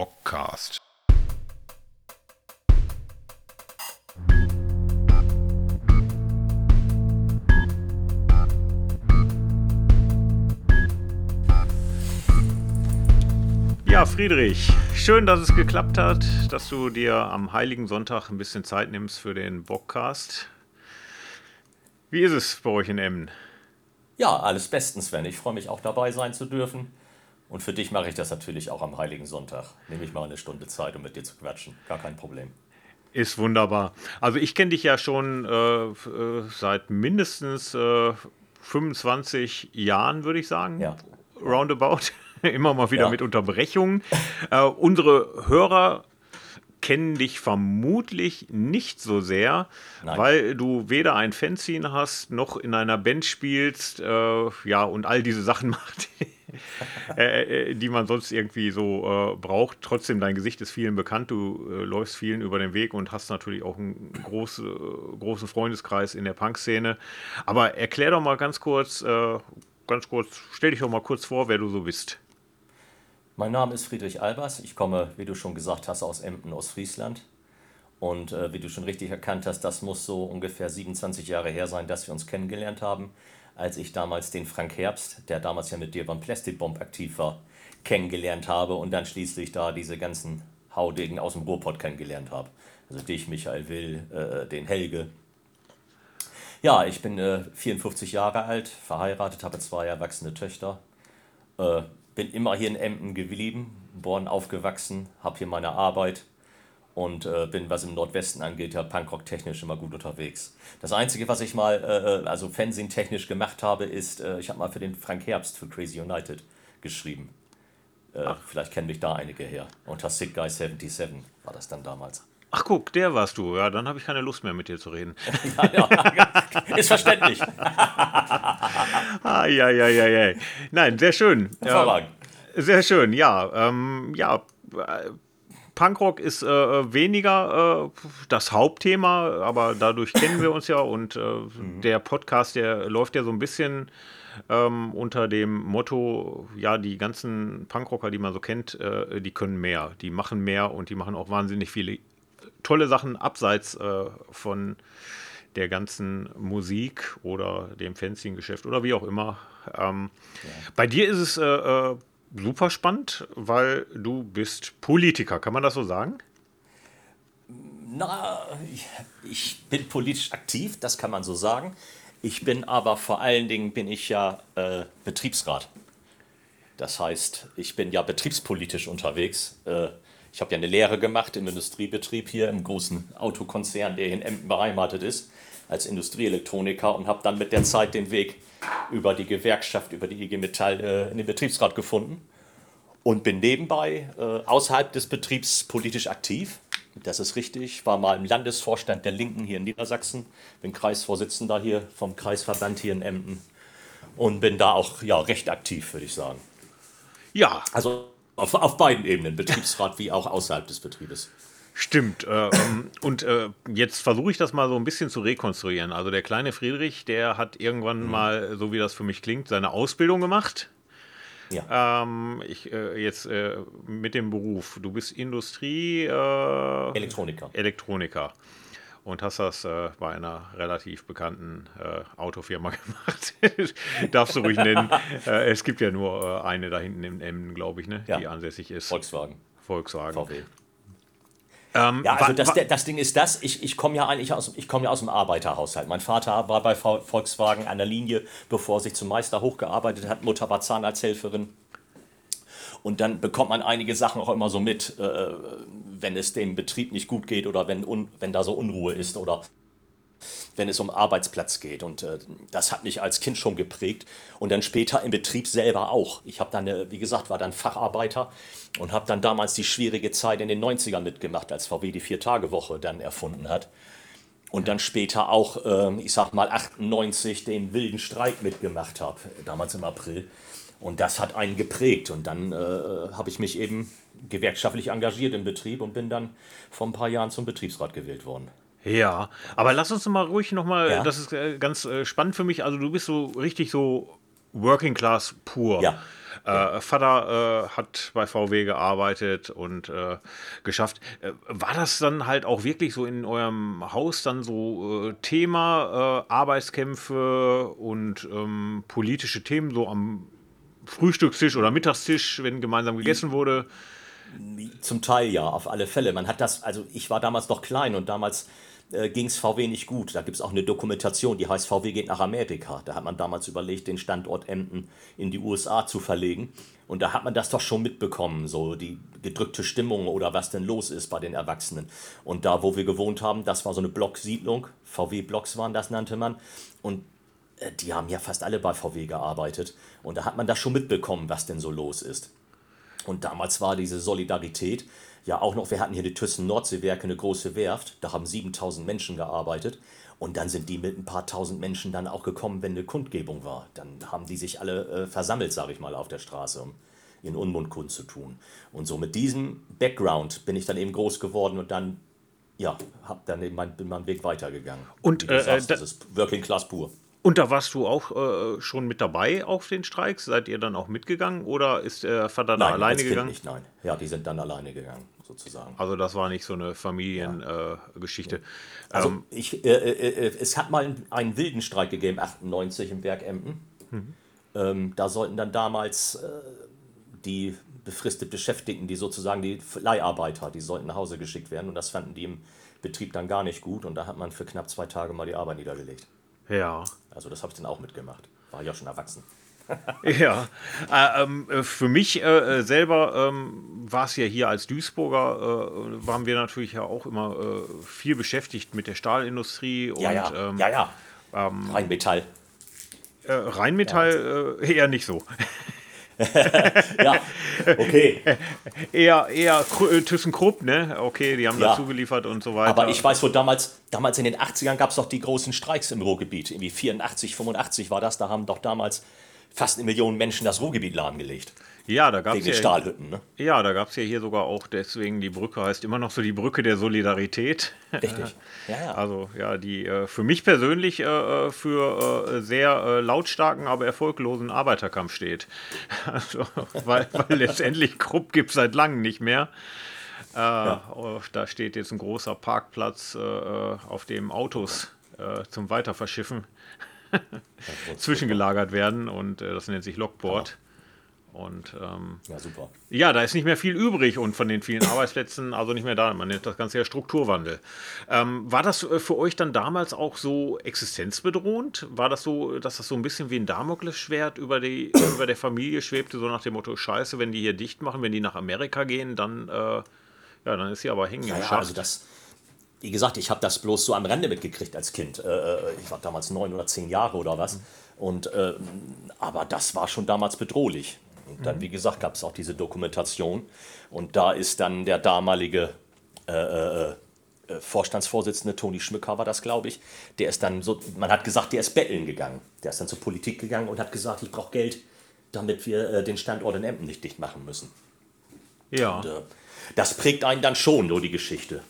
Bockcast. Ja, Friedrich, schön, dass es geklappt hat, dass du dir am Heiligen Sonntag ein bisschen Zeit nimmst für den Bockcast. Wie ist es bei euch in Emmen? Ja, alles bestens, Sven. Ich freue mich auch dabei sein zu dürfen. Und für dich mache ich das natürlich auch am Heiligen Sonntag. Nehme ich mal eine Stunde Zeit, um mit dir zu quatschen. Gar kein Problem. Ist wunderbar. Also ich kenne dich ja schon äh, äh seit mindestens äh, 25 Jahren, würde ich sagen. Ja. Roundabout. Immer mal wieder ja. mit Unterbrechungen. Äh, unsere Hörer kennen dich vermutlich nicht so sehr, Nein. weil du weder ein Fanzine hast, noch in einer Band spielst, äh, ja, und all diese Sachen macht, äh, äh, die man sonst irgendwie so äh, braucht. Trotzdem, dein Gesicht ist vielen bekannt, du äh, läufst vielen über den Weg und hast natürlich auch einen groß, großen Freundeskreis in der Punk-Szene. Aber erklär doch mal ganz kurz, äh, ganz kurz, stell dich doch mal kurz vor, wer du so bist. Mein Name ist Friedrich Albers. Ich komme, wie du schon gesagt hast, aus Emden, Ostfriesland. Und äh, wie du schon richtig erkannt hast, das muss so ungefähr 27 Jahre her sein, dass wir uns kennengelernt haben, als ich damals den Frank Herbst, der damals ja mit dir beim Plastic Bomb aktiv war, kennengelernt habe und dann schließlich da diese ganzen Haudegen aus dem Ruhrpott kennengelernt habe. Also dich, Michael Will, äh, den Helge. Ja, ich bin äh, 54 Jahre alt, verheiratet, habe zwei erwachsene Töchter. Äh, bin immer hier in Emden geblieben, geboren, aufgewachsen, habe hier meine Arbeit und äh, bin, was im Nordwesten angeht, ja Punkrock-technisch immer gut unterwegs. Das Einzige, was ich mal, äh, äh also Fernsehen-technisch gemacht habe, ist, äh, ich habe mal für den Frank Herbst für Crazy United geschrieben. Äh, vielleicht kennen mich da einige her. Unter Sick Guy 77 war das dann damals. Ach guck, der warst du. Ja, dann habe ich keine Lust mehr mit dir zu reden. ja, ja, ist verständlich. ah, ja, ja, ja, ja. Nein, sehr schön. Ja, sehr schön, ja. Ähm, ja, Punkrock ist äh, weniger äh, das Hauptthema, aber dadurch kennen wir uns ja und äh, mhm. der Podcast, der läuft ja so ein bisschen ähm, unter dem Motto, ja, die ganzen Punkrocker, die man so kennt, äh, die können mehr, die machen mehr und die machen auch wahnsinnig viele tolle Sachen abseits äh, von der ganzen Musik oder dem Fanzine-Geschäft oder wie auch immer. Ähm, ja. Bei dir ist es äh, äh, super spannend, weil du bist Politiker, kann man das so sagen? Na, ich bin politisch aktiv, das kann man so sagen. Ich bin aber vor allen Dingen bin ich ja äh, Betriebsrat. Das heißt, ich bin ja betriebspolitisch unterwegs. Äh, ich habe ja eine Lehre gemacht im Industriebetrieb hier im großen Autokonzern, der hier in Emden beheimatet ist, als Industrieelektroniker und habe dann mit der Zeit den Weg über die Gewerkschaft, über die IG Metall äh, in den Betriebsrat gefunden und bin nebenbei äh, außerhalb des Betriebs politisch aktiv. Das ist richtig. War mal im Landesvorstand der Linken hier in Niedersachsen, bin Kreisvorsitzender hier vom Kreisverband hier in Emden und bin da auch ja, recht aktiv, würde ich sagen. Ja. Also auf, auf beiden Ebenen, Betriebsrat wie auch außerhalb des Betriebes. Stimmt. Äh, ähm, und äh, jetzt versuche ich das mal so ein bisschen zu rekonstruieren. Also der kleine Friedrich, der hat irgendwann mhm. mal, so wie das für mich klingt, seine Ausbildung gemacht. Ja. Ähm, ich, äh, jetzt mit dem Beruf. Du bist Industrie. Elektroniker. Elektroniker und hast das äh, bei einer relativ bekannten äh, Autofirma gemacht. Darfst du ruhig nennen. äh, es gibt ja nur äh, eine da hinten im Emden, glaube ich, ne? Ja. die ansässig ist. Volkswagen. Volkswagen. VW. Ähm, ja, also das, das Ding ist das, ich, ich komme ja eigentlich aus, ich komme ja aus dem Arbeiterhaushalt. Mein Vater war bei Volkswagen an der Linie, bevor er sich zum Meister hochgearbeitet hat. Mutter war Zahnarzthelferin. Und dann bekommt man einige Sachen auch immer so mit, äh, wenn es dem Betrieb nicht gut geht oder wenn, un, wenn da so Unruhe ist oder wenn es um Arbeitsplatz geht. Und äh, das hat mich als Kind schon geprägt und dann später im Betrieb selber auch. Ich habe dann, äh, wie gesagt, war dann Facharbeiter und habe dann damals die schwierige Zeit in den 90ern mitgemacht, als VW die Vier-Tage-Woche dann erfunden hat. Und dann später auch, äh, ich sag mal, 98 den wilden Streik mitgemacht habe, damals im April. Und das hat einen geprägt. Und dann äh, habe ich mich eben gewerkschaftlich engagiert im Betrieb und bin dann vor ein paar Jahren zum Betriebsrat gewählt worden. Ja, aber lass uns mal ruhig nochmal, ja. das ist äh, ganz äh, spannend für mich. Also, du bist so richtig so Working Class pur. Ja. Äh, Vater äh, hat bei VW gearbeitet und äh, geschafft. Äh, war das dann halt auch wirklich so in eurem Haus dann so Thema Arbeitskämpfe und ähm, politische Themen so am Frühstückstisch oder Mittagstisch, wenn gemeinsam gegessen wurde? Zum Teil ja, auf alle Fälle. Man hat das, also ich war damals noch klein und damals äh, ging es VW nicht gut. Da gibt es auch eine Dokumentation, die heißt VW geht nach Amerika. Da hat man damals überlegt, den Standort Emden in die USA zu verlegen. Und da hat man das doch schon mitbekommen, so die gedrückte Stimmung oder was denn los ist bei den Erwachsenen. Und da, wo wir gewohnt haben, das war so eine Blocksiedlung. VW-Blocks waren das, nannte man. Und äh, die haben ja fast alle bei VW gearbeitet. Und da hat man das schon mitbekommen, was denn so los ist. Und damals war diese Solidarität ja auch noch, wir hatten hier die Thyssen Nordseewerke, eine große Werft, da haben 7000 Menschen gearbeitet. Und dann sind die mit ein paar tausend Menschen dann auch gekommen, wenn eine Kundgebung war. Dann haben die sich alle äh, versammelt, sage ich mal, auf der Straße, um ihren Unmund zu tun. Und so mit diesem Background bin ich dann eben groß geworden und dann, ja, hab dann eben mein, bin meinen Weg weitergegangen. Und äh, sagst, das ist Working Class pur. Und da warst du auch äh, schon mit dabei auf den Streiks? Seid ihr dann auch mitgegangen oder ist der Vater da alleine als gegangen? Kind nicht, nein. Ja, die sind dann alleine gegangen, sozusagen. Also das war nicht so eine Familiengeschichte. Ja. Äh, also ähm, ich, äh, äh, äh, es hat mal einen wilden Streik gegeben, 98 im Werk Emden. Mhm. Ähm, da sollten dann damals äh, die befristet Beschäftigten, die sozusagen die Leiharbeiter, die sollten nach Hause geschickt werden und das fanden die im Betrieb dann gar nicht gut und da hat man für knapp zwei Tage mal die Arbeit niedergelegt. Ja. Also das habe ich dann auch mitgemacht. War ja schon erwachsen. ja, äh, ähm, äh, für mich äh, selber ähm, war es ja hier als Duisburger, äh, waren wir natürlich ja auch immer äh, viel beschäftigt mit der Stahlindustrie und ja, ja, ähm, ja, ja. Ähm, Rheinmetall. Äh, Rheinmetall ja. eher nicht so. ja, okay. Eher, eher äh, ThyssenKrupp, ne? Okay, die haben ja. dazu geliefert und so weiter. Aber ich weiß, wo damals, damals in den 80ern gab es doch die großen Streiks im Ruhrgebiet. Irgendwie 84, 85 war das. Da haben doch damals fast eine Million Menschen das Ruhrgebiet lahmgelegt. Ja, da gab es ja, Stahlhütten, ne? Ja, da gab es ja hier sogar auch, deswegen die Brücke heißt immer noch so die Brücke der Solidarität. Richtig. Ja, ja. Also ja, die äh, für mich persönlich äh, äh für äh, sehr äh, lautstarken, aber erfolglosen Arbeiterkampf steht. Also, weil, weil letztendlich Krupp gibt es seit langem nicht mehr. Äh, ja. Oh, da steht jetzt ein großer Parkplatz, auf dem Autos zum Weiterverschiffen zwischengelagert werden und das nennt sich Lockboard. Und ähm, ja, super. Ja, da ist nicht mehr viel übrig und von den vielen Arbeitsplätzen, also nicht mehr da. Man nennt das Ganze ja Strukturwandel. Ähm, war das äh, für euch dann damals auch so existenzbedrohend? War das so, dass das so ein bisschen wie ein Damoklesschwert über, die, über der Familie schwebte, so nach dem Motto: Scheiße, wenn die hier dicht machen, wenn die nach Amerika gehen, dann, äh, ja, dann ist sie aber hängen ja, ja, Also das, wie gesagt, ich habe das bloß so am Rande mitgekriegt als Kind. Äh, äh, ich war damals neun oder zehn Jahre oder was. Und, äh, aber das war schon damals bedrohlich. Und dann, mhm. wie gesagt, gab es auch diese Dokumentation. Und da ist dann der damalige äh, äh, Vorstandsvorsitzende, Toni Schmücker war das, glaube ich, der ist dann so, man hat gesagt, der ist betteln gegangen. Der ist dann zur Politik gegangen und hat gesagt, ich brauche Geld, damit wir äh, den Standort in Emden nicht dicht machen müssen. Ja. Und, das prägt einen dann schon, nur die Geschichte.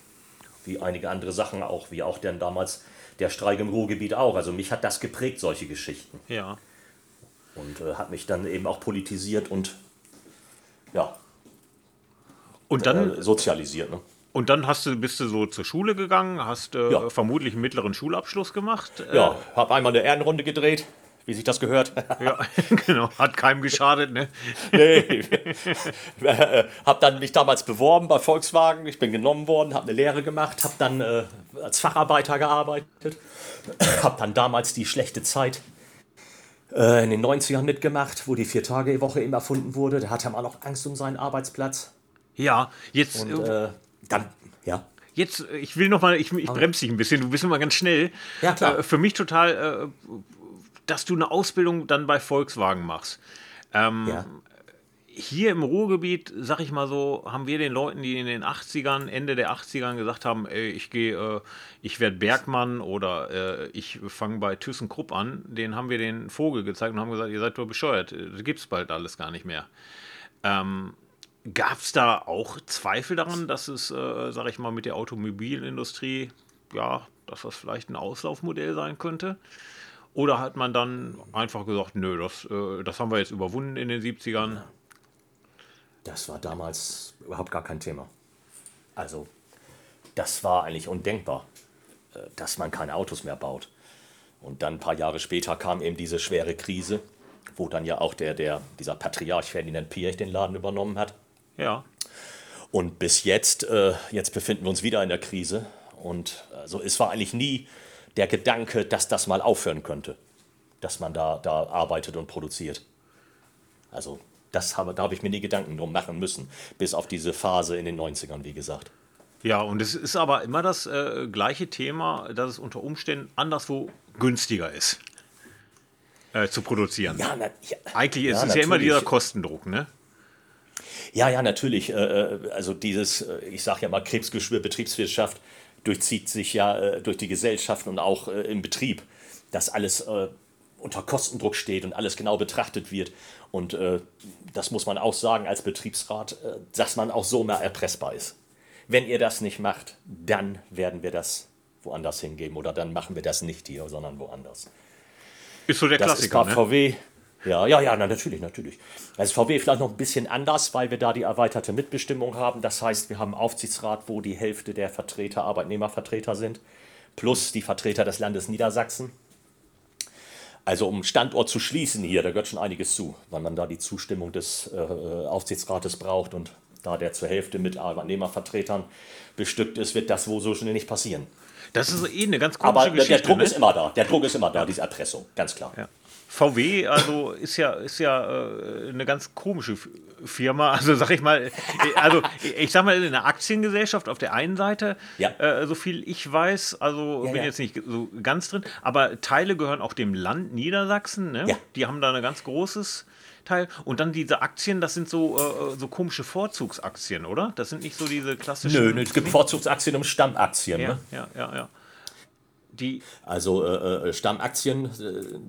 Wie einige andere Sachen auch, wie auch dann damals der Streik im Ruhrgebiet auch. Also mich hat das geprägt, solche Geschichten. Ja und äh, hat mich dann eben auch politisiert und ja. Und dann äh, sozialisiert. Ne? Und dann hast du, bist du so zur Schule gegangen, hast äh, ja. vermutlich einen mittleren Schulabschluss gemacht. Äh, ja, habe einmal eine Ehrenrunde gedreht, wie sich das gehört. ja, genau, hat keinem geschadet, ne? nee. Äh, hab dann mich damals beworben bei Volkswagen, ich bin genommen worden, habe eine Lehre gemacht, habe dann äh, als Facharbeiter gearbeitet, habe dann damals die schlechte Zeit äh, in den 90ern mitgemacht, wo die Vier-Tage-Woche eben erfunden wurde. Da hatte man auch Angst um seinen Arbeitsplatz. Ja, jetzt. Und äh, dann, ja. Jetzt, ich will noch mal, ich, ich bremse dich ein bisschen, du bist immer ganz schnell. Ja, klar. Äh, für mich total, äh, dass du eine Ausbildung dann bei Volkswagen machst. Ähm, ja hier im Ruhrgebiet, sag ich mal so, haben wir den Leuten, die in den 80ern, Ende der 80ern gesagt haben, ey, ich gehe, äh, ich werde Bergmann oder äh, ich fange bei ThyssenKrupp an, den haben wir den Vogel gezeigt und haben gesagt, ihr seid doch bescheuert, das gibt es bald alles gar nicht mehr. Ähm, Gab es da auch Zweifel daran, dass es, äh, sag ich mal, mit der Automobilindustrie, ja, dass das vielleicht ein Auslaufmodell sein könnte? Oder hat man dann einfach gesagt, nö, das, äh, das haben wir jetzt überwunden in den 70ern? Das war damals überhaupt gar kein Thema. Also, das war eigentlich undenkbar, äh, dass man keine Autos mehr baut. Und dann ein paar Jahre später kam eben diese schwere Krise, wo dann ja auch der, der, dieser Patriarch Ferdinand Piech den Laden übernommen hat. Ja. Und bis jetzt, äh, jetzt befinden wir uns wieder in der Krise. Und also es war eigentlich nie der Gedanke, dass das mal aufhören könnte, dass man da, da arbeitet und produziert. Also das habe, da habe ich mir nie Gedanken drum machen müssen, bis auf diese Phase in den 90ern, wie gesagt. Ja, und es ist aber immer das äh, gleiche Thema, dass es unter Umständen anderswo günstiger ist äh, zu produzieren. Ja, na, ja, Eigentlich ist ja, es ja immer dieser Kostendruck, ne? Ja, ja, natürlich. Äh, äh also dieses, äh, ich sage ja mal, Krebsgeschwür Betriebswirtschaft durchzieht sich ja äh, durch die Gesellschaft und auch im Betrieb, dass alles unter Kostendruck steht und alles genau betrachtet wird. Und das muss man auch sagen als Betriebsrat, dass man auch so mal erpressbar ist. Wenn ihr das nicht macht, dann werden wir das woanders hingeben oder dann machen wir das nicht hier, sondern woanders. Ist so der das Klassiker. Ist ne? VW. Ja, ja, ja, na, natürlich, natürlich. Also VW vielleicht noch ein bisschen anders, weil wir da die erweiterte Mitbestimmung haben. Das heißt, wir haben einen Aufsichtsrat, wo die Hälfte der Vertreter Arbeitnehmervertreter sind, plus die Vertreter des Landes Niedersachsen. Also um Standort zu schließen hier, da gehört schon einiges zu, weil man da die Zustimmung des äh, Aufsichtsrates braucht und da der zur Hälfte mit Arbeitnehmervertretern bestückt ist, wird das wohl so schnell nicht passieren. Das ist eh eine ganz komische Aber Geschichte. der Druck ne? ist immer da. Der Druck ist immer da, diese Erpressung, ganz klar. Ja. VW, also ist ja, ist ja äh, eine ganz komische Firma. Also sag ich mal, also ich sag mal, in einer Aktiengesellschaft auf der einen Seite, ja. äh, so viel ich weiß, also ja, bin ja. jetzt nicht so ganz drin, aber Teile gehören auch dem Land Niedersachsen, ne? Die haben da ein ganz großes Teil. Und dann diese Aktien, das sind so, äh, so komische Vorzugsaktien, oder? Das sind nicht so diese klassischen. Nö, nö es gibt Vorzugsaktien und Stammaktien. Ja, ne? ja, ja, ja. Die also äh, äh Stammaktien, äh,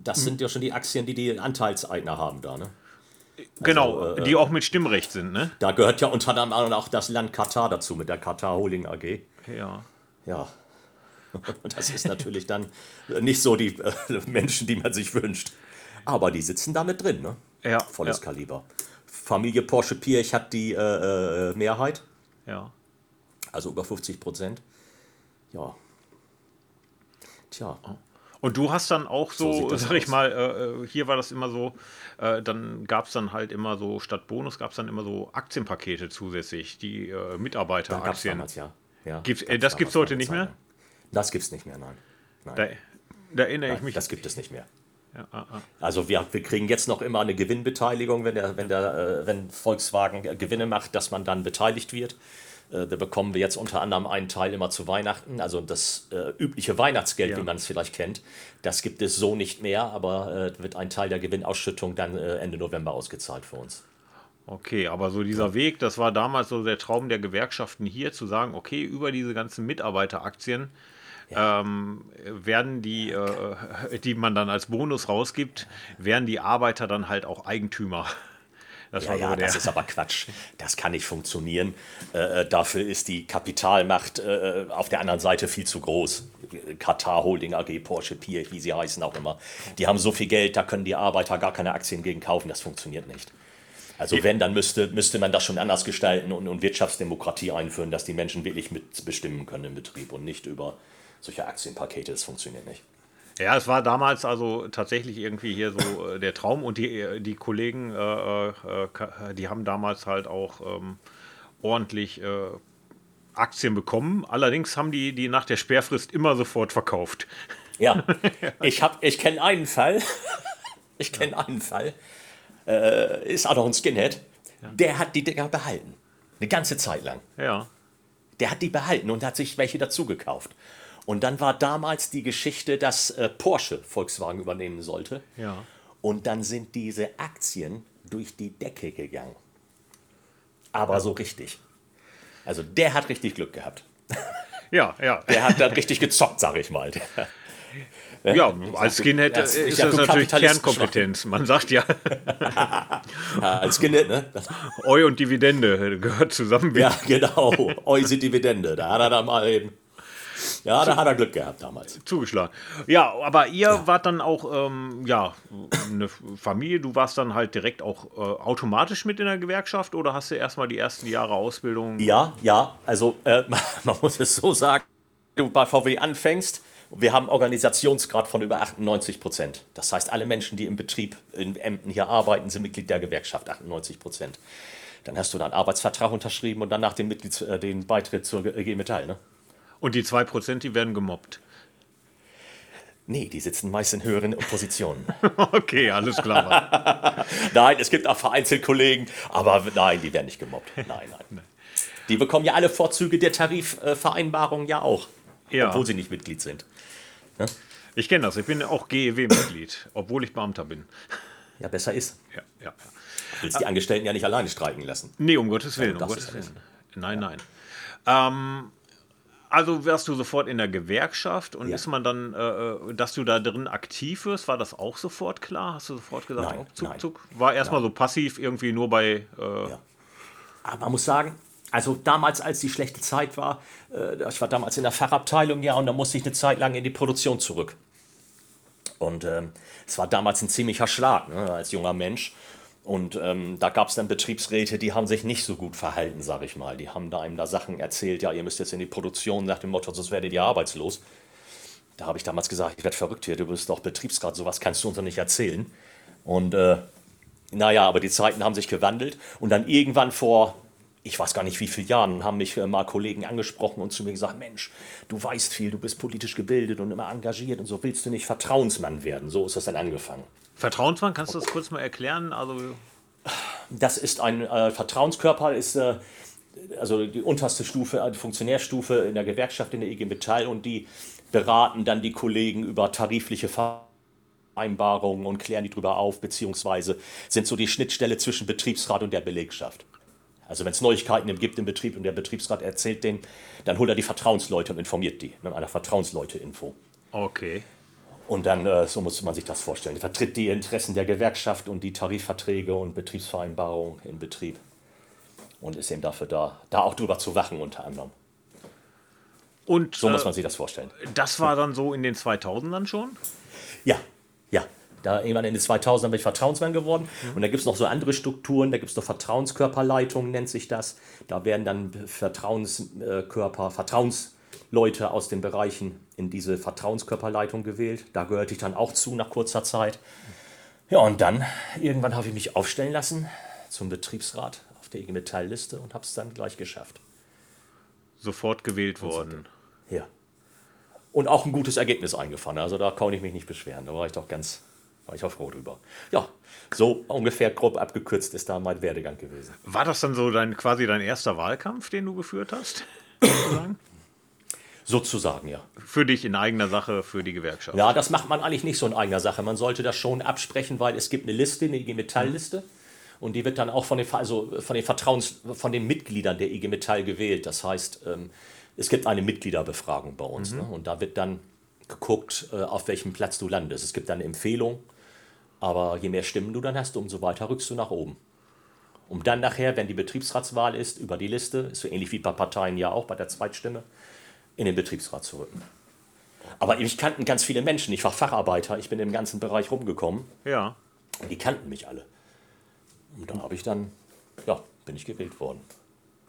das hm. sind ja schon die Aktien, die die Anteilseigner haben da, ne? Genau, also, äh, die auch mit Stimmrecht sind, ne? Da gehört ja unter anderem auch das Land Katar dazu mit der Katar Holding AG. Ja. Ja. Und das ist natürlich dann nicht so die äh, Menschen, die man sich wünscht. Aber die sitzen da mit drin, ne? Ja. Volles ja. Kaliber. Familie Porsche Pirch hat die äh, Mehrheit. Ja. Also über 50 Prozent. Ja. Tja. Und du hast dann auch so, so sag ich mal, äh, hier war das immer so, äh, dann gab es dann halt immer so, statt Bonus gab es dann immer so Aktienpakete zusätzlich, die äh, Mitarbeiteraktien. Damals, ja. ja gibt's, äh, das gibt es heute nicht mehr? Das gibt es nicht mehr, nein. nein. Da, da erinnere nein, ich mich. Das gibt es nicht mehr. Ja, ah, ah. Also wir, wir kriegen jetzt noch immer eine Gewinnbeteiligung, wenn, der, wenn, der, äh, wenn Volkswagen Gewinne macht, dass man dann beteiligt wird. Äh, da bekommen wir jetzt unter anderem einen Teil immer zu Weihnachten. Also das äh, übliche Weihnachtsgeld, ja. wie man es vielleicht kennt, das gibt es so nicht mehr, aber äh, wird ein Teil der Gewinnausschüttung dann äh, Ende November ausgezahlt für uns. Okay, aber so dieser Weg, das war damals so der Traum der Gewerkschaften hier, zu sagen, okay, über diese ganzen Mitarbeiteraktien ja. ähm, werden die, äh, die man dann als Bonus rausgibt, werden die Arbeiter dann halt auch Eigentümer. Das, ja, ja, das ist aber Quatsch. Das kann nicht funktionieren. Äh, äh, dafür ist die Kapitalmacht äh, auf der anderen Seite viel zu groß. Katar Holding AG, Porsche, Pier, wie sie heißen auch immer. Die haben so viel Geld, da können die Arbeiter gar keine Aktien gegen kaufen. Das funktioniert nicht. Also wenn, dann müsste, müsste man das schon anders gestalten und, und Wirtschaftsdemokratie einführen, dass die Menschen wirklich mitbestimmen können im Betrieb und nicht über solche Aktienpakete. Das funktioniert nicht. Ja, es war damals also tatsächlich irgendwie hier so äh, der Traum und die, äh, die Kollegen, äh, äh, die haben damals halt auch ähm, ordentlich äh, Aktien bekommen. Allerdings haben die die nach der Sperrfrist immer sofort verkauft. Ja, ich, ich kenne einen Fall. Ich kenne ja. einen Fall. Äh, ist auch noch ein Skinhead. Ja. Der hat die Dinger behalten. Eine ganze Zeit lang. Ja. Der hat die behalten und hat sich welche dazu gekauft. Und dann war damals die Geschichte, dass äh, Porsche Volkswagen übernehmen sollte. Ja. Und dann sind diese Aktien durch die Decke gegangen. Aber so richtig. Also der hat richtig Glück gehabt. Ja, ja. Der hat dann richtig gezockt, sag ich mal. Ja, als Skinhead ja, ist das natürlich Kernkompetenz. Man sagt ja. ja als Skinhead, ne? Eu und Dividende gehört zusammen. Ja, genau. Eu sind Dividende. Da hat er dann mal eben Ja, da hat er Glück gehabt damals. Zugeschlagen. Ja, aber ihr ja. wart dann auch, ähm, ja, eine Familie. Du warst dann halt direkt auch äh, automatisch mit in der Gewerkschaft oder hast du erstmal die ersten Jahre Ausbildung? Ja, ja. Also, äh, man muss es so sagen, du bei VW anfängst, wir haben Organisationsgrad von über 98 Prozent. Das heißt, alle Menschen, die im Betrieb in Emden hier arbeiten, sind Mitglied der Gewerkschaft, 98 Prozent. Dann hast du da einen Arbeitsvertrag unterschrieben und danach den, Mitglieds, äh, den Beitritt zur G Metall. Ne? Und die 2%, die werden gemobbt? Nee, die sitzen meist in höheren Positionen. okay, alles klar. nein, es gibt auch vereinzelt Kollegen, aber nein, die werden nicht gemobbt. Nein, nein. Die bekommen ja alle Vorzüge der Tarifvereinbarung ja auch, ja. obwohl sie nicht Mitglied sind. Ja? Ich kenne das, ich bin auch GEW-Mitglied, obwohl ich Beamter bin. Ja, besser ist. Ja, ja, ja. Willst die Angestellten ja nicht alleine streiken lassen. Nee, um Gottes Willen. Um Gottes Willen. Nein, nein. Ähm, also wärst du sofort in der Gewerkschaft und ja. ist man dann, äh, äh, dass du da drin aktiv wirst, war das auch sofort klar? Hast du sofort gesagt, nein, oh, zuck, nein. zuck? War erstmal so passiv irgendwie nur bei. Äh ja. Aber man muss sagen, also damals, als die schlechte Zeit war, äh, ich war damals in der Fachabteilung, ja, und da musste ich eine Zeit lang in die Produktion zurück. Und ähm, es war damals ein ziemlicher Schlag ne, als junger Mensch. Und ähm, da gab es dann Betriebsräte, die haben sich nicht so gut verhalten, sage ich mal. Die haben da einem da Sachen erzählt, ja, ihr müsst jetzt in die Produktion nach dem Motto, sonst werdet ihr arbeitslos. Da habe ich damals gesagt, ich werde verrückt hier, du bist doch Betriebsrat, sowas kannst du uns doch nicht erzählen. Und äh, naja, aber die Zeiten haben sich gewandelt und dann irgendwann vor, ich weiß gar nicht wie viele Jahren, haben mich äh, mal Kollegen angesprochen und zu mir gesagt, Mensch, du weißt viel, du bist politisch gebildet und immer engagiert und so, willst du nicht Vertrauensmann werden? So ist das dann angefangen. Vertrauensmann, kannst du das kurz mal erklären? Also das ist ein äh, Vertrauenskörper, ist äh, also die unterste Stufe, äh, die Funktionärstufe in der Gewerkschaft in der IG Metall und die beraten dann die Kollegen über tarifliche Vereinbarungen und klären die drüber auf, beziehungsweise sind so die Schnittstelle zwischen Betriebsrat und der Belegschaft. Also wenn es Neuigkeiten gibt im Betrieb und der Betriebsrat erzählt denen, dann holt er die Vertrauensleute und informiert die mit einer Vertrauensleute-Info. Okay. Und dann, äh, so muss man sich das vorstellen, vertritt die Interessen der Gewerkschaft und die Tarifverträge und Betriebsvereinbarungen im Betrieb. Und ist eben dafür da, da auch drüber zu wachen unter anderem. Und, so muss äh, man sich das vorstellen. Das war dann so in den 2000ern schon? Ja, ja. Da irgendwann in den 2000ern bin ich Vertrauensmann geworden. Mhm. Und da gibt es noch so andere Strukturen. Da gibt es noch Vertrauenskörperleitung, nennt sich das. Da werden dann Vertrauenskörper, Vertrauens Leute aus den Bereichen in diese Vertrauenskörperleitung gewählt. Da gehörte ich dann auch zu nach kurzer Zeit. Ja, und dann irgendwann habe ich mich aufstellen lassen zum Betriebsrat auf der IG Metall-Liste und habe es dann gleich geschafft. Sofort gewählt worden. Ja. Und auch ein gutes Ergebnis eingefahren. Also da konnte ich mich nicht beschweren. Da war ich doch ganz, war ich auch froh drüber. Ja, so ungefähr grob abgekürzt ist da mein Werdegang gewesen. War das dann so dein quasi dein erster Wahlkampf, den du geführt hast? Sozusagen, ja. Für dich in eigener Sache, für die Gewerkschaft. Ja, das macht man eigentlich nicht so in eigener Sache. Man sollte das schon absprechen, weil es gibt eine Liste, eine IG Metall-Liste. Und die wird dann auch von den, also von den Vertrauens, von den Mitgliedern der IG Metall gewählt. Das heißt, ähm, es gibt eine Mitgliederbefragung bei uns. Mhm. Ne? Und da wird dann geguckt, äh, auf welchem Platz du landest. Es gibt dann eine Empfehlung, aber je mehr Stimmen du dann hast, umso weiter rückst du nach oben. Um dann nachher, wenn die Betriebsratswahl ist, über die Liste, ist so ähnlich wie bei Parteien ja auch, bei der Zweitstimme, in den Betriebsrat zu rücken. Aber mich kannten ganz viele Menschen. Ich war Facharbeiter, ich bin im ganzen Bereich rumgekommen. Ja. Und die kannten mich alle. Und da habe ich dann, ja, bin ich gewählt worden.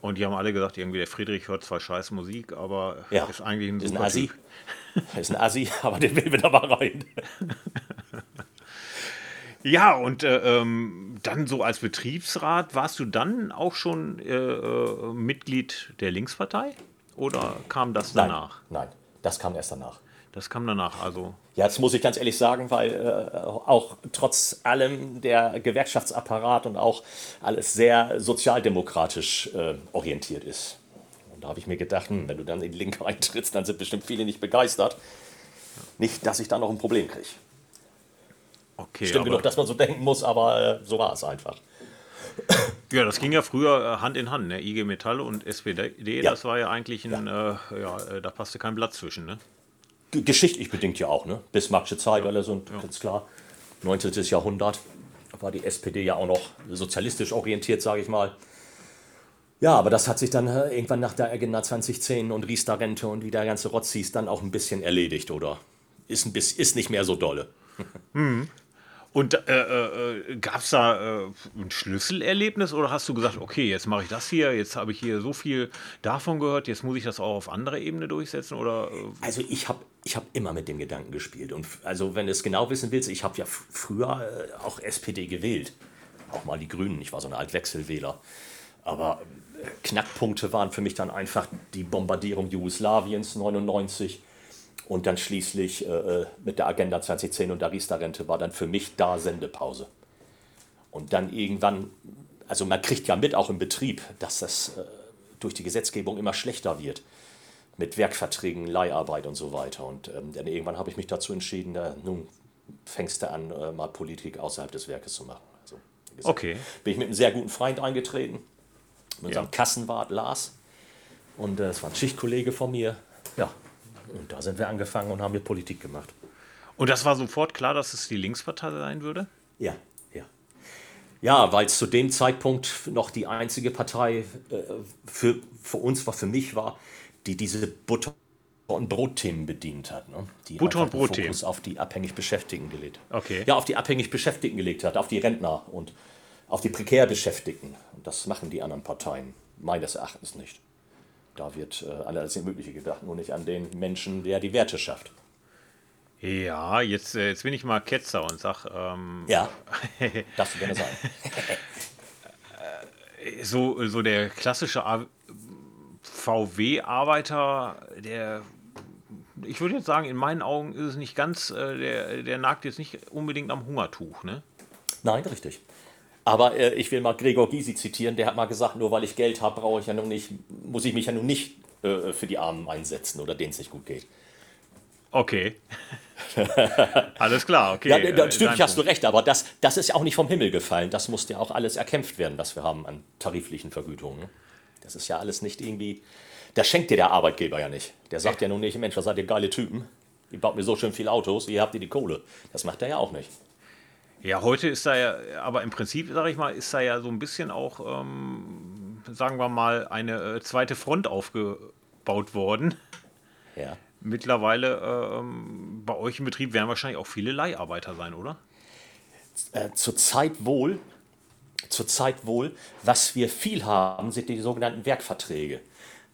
Und die haben alle gesagt, irgendwie der Friedrich hört zwar scheiß Musik, aber ja. ist eigentlich ein ist ein Assi. ist ein Assi, aber den will wir da mal rein. ja, und äh, ähm, dann so als Betriebsrat, warst du dann auch schon äh, äh, Mitglied der Linkspartei? Oder kam das danach? Nein, nein, das kam erst danach. Das kam danach, also. Ja, das muss ich ganz ehrlich sagen, weil äh, auch trotz allem der Gewerkschaftsapparat und auch alles sehr sozialdemokratisch äh, orientiert ist. Und da habe ich mir gedacht, hm, wenn du dann in die Linke eintrittst, dann sind bestimmt viele nicht begeistert. Nicht, dass ich da noch ein Problem kriege. Okay, Stimmt genug, dass man so denken muss, aber äh, so war es einfach. Ja, das ging ja früher äh, Hand in Hand, ne? IG Metall und SPD, ja. das war ja eigentlich ein, ja. Äh, ja, äh, da passte kein Blatt zwischen, ne? Geschichtlich bedingt ja auch, ne? Bismarckische Zeit, ja. und ja. ganz klar, 19. Jahrhundert war die SPD ja auch noch sozialistisch orientiert, sage ich mal. Ja, aber das hat sich dann äh, irgendwann nach der Agenda 2010 und Riester-Rente und wie der ganze Rotz hieß, dann auch ein bisschen erledigt, oder? Ist, ein bisschen, ist nicht mehr so dolle. Hm. Und äh, äh, gab es da äh, ein Schlüsselerlebnis oder hast du gesagt, okay, jetzt mache ich das hier, jetzt habe ich hier so viel davon gehört, jetzt muss ich das auch auf anderer Ebene durchsetzen? Oder, äh? Also ich habe ich hab immer mit dem Gedanken gespielt. Und also wenn du es genau wissen willst, ich habe ja früher äh, auch SPD gewählt. Auch mal die Grünen, ich war so ein Altwechselwähler. Aber äh, Knackpunkte waren für mich dann einfach die Bombardierung Jugoslawiens 99 und dann schließlich äh, äh mit der Agenda 2010 und der Riester-Rente war dann für mich da Sendepause. Und dann irgendwann, also man kriegt ja mit auch im Betrieb, dass das äh, durch die Gesetzgebung immer schlechter wird. Mit Werkverträgen, Leiharbeit und so weiter. Und ähm, dann irgendwann habe ich mich dazu entschieden, äh, nun fängst du an, äh, mal Politik außerhalb des Werkes zu machen. Also, gesagt, okay. Bin ich mit einem sehr guten Freund eingetreten, mit unserem ja. Kassenwart Lars. Und es äh, war ein Schichtkollege von mir. Ja, und da sind wir angefangen und haben wir Politik gemacht. Und das war sofort klar, dass es die Linkspartei sein würde? Ja, ja. Ja, weil es zu dem Zeitpunkt noch die einzige Partei äh, für, für uns war, für mich war, die diese Butter- und Brotthemen bedient hat. Ne? Die Butter- und Brotthemen? Fokus auf die abhängig Beschäftigten gelegt. Okay. Ja, auf die abhängig Beschäftigten gelegt hat, auf die Rentner und auf die prekär Beschäftigten. Und das machen die anderen Parteien meines Erachtens nicht. Da wird äh, an alles Mögliche gedacht, nur nicht an den Menschen, der die Werte schafft. Ja, jetzt, äh, jetzt bin ich mal Ketzer und sag. Ähm, ja, darfst du gerne sagen. so, so der klassische VW-Arbeiter, der, ich würde jetzt sagen, in meinen Augen ist es nicht ganz, äh, der, der nagt jetzt nicht unbedingt am Hungertuch, ne? Nein, richtig. Aber äh, ich will mal Gregor Gysi zitieren, der hat mal gesagt, nur weil ich Geld habe, brauche ich ja nun nicht, muss ich mich ja nun nicht äh, für die Armen einsetzen oder denen es nicht gut geht. Okay. alles klar, okay. Ja, natürlich hast du recht, aber das, das ist ja auch nicht vom Himmel gefallen. Das muss ja auch alles erkämpft werden, was wir haben an tariflichen Vergütungen. Ne? Das ist ja alles nicht irgendwie. Das schenkt dir der Arbeitgeber ja nicht. Der sagt ja nun nicht, Mensch, was seid ihr geile Typen? Ihr baut mir so schön viele Autos, wie habt ihr die Kohle? Das macht er ja auch nicht. Ja, heute ist da ja, aber im Prinzip, sage ich mal, ist da ja so ein bisschen auch, ähm, sagen wir mal, eine äh, zweite Front aufgebaut worden. Ja. Mittlerweile ähm, bei euch im Betrieb werden wahrscheinlich auch viele Leiharbeiter sein, oder? Äh, Zurzeit wohl. Zurzeit wohl. Was wir viel haben, sind die sogenannten Werkverträge.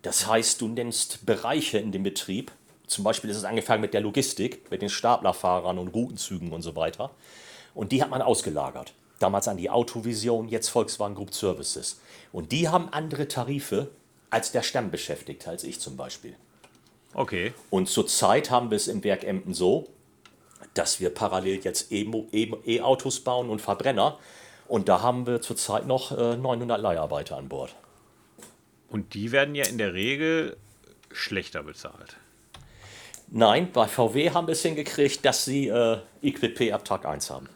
Das heißt, du nennst Bereiche in dem Betrieb. Zum Beispiel ist es angefangen mit der Logistik, mit den Staplerfahrern und Routenzügen und so weiter. Und die hat man ausgelagert. Damals an die Autovision, jetzt Volkswagen Group Services. Und die haben andere Tarife als der Stammbeschäftigte, als ich zum Beispiel. Okay. Und zurzeit haben wir es im Werk Emden so, dass wir parallel jetzt E-Autos bauen und Verbrenner. Und da haben wir zurzeit noch 900 äh, Leiharbeiter an Bord. Und die werden ja in der Regel schlechter bezahlt. Nein, bei VW haben wir es hingekriegt, dass sie äh, EQP ab Tag 1 haben.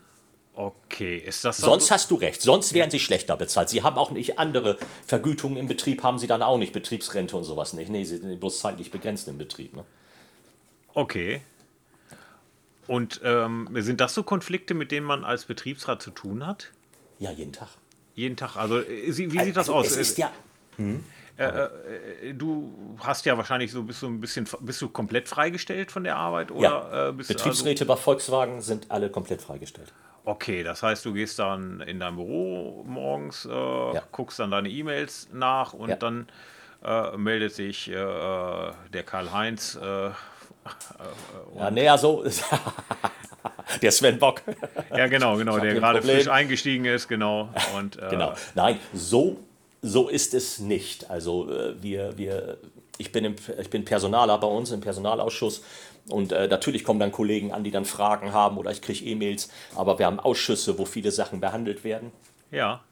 Okay, ist das Sonst so? hast du recht, sonst werden sie schlechter bezahlt. Sie haben auch nicht andere Vergütungen im Betrieb, haben sie dann auch nicht, Betriebsrente und sowas nicht. Nee, sie sind bloß zeitlich begrenzt im Betrieb. Ne? Okay. Und ähm, sind das so Konflikte, mit denen man als Betriebsrat zu tun hat? Ja, jeden Tag. Jeden Tag. Also, äh, wie sieht also, das aus? Es ist ja. Hm? Äh, äh, du hast ja wahrscheinlich so bist du ein bisschen bist du komplett freigestellt von der Arbeit oder ja. äh, Betriebsräte also bei Volkswagen sind alle komplett freigestellt. Okay, das heißt, du gehst dann in dein Büro morgens, äh, ja. guckst dann deine E-Mails nach und ja. dann äh, meldet sich äh, der Karl-Heinz. Äh, äh, ja, näher so. der Sven Bock. Ja, genau, genau, der gerade frisch eingestiegen ist, genau. Und, äh, genau. Nein, so, so ist es nicht. Also wir, wir, ich bin, im, ich bin Personaler bei uns im Personalausschuss und äh, natürlich kommen dann Kollegen an, die dann Fragen haben oder ich kriege E-Mails, aber wir haben Ausschüsse, wo viele Sachen behandelt werden. Ja.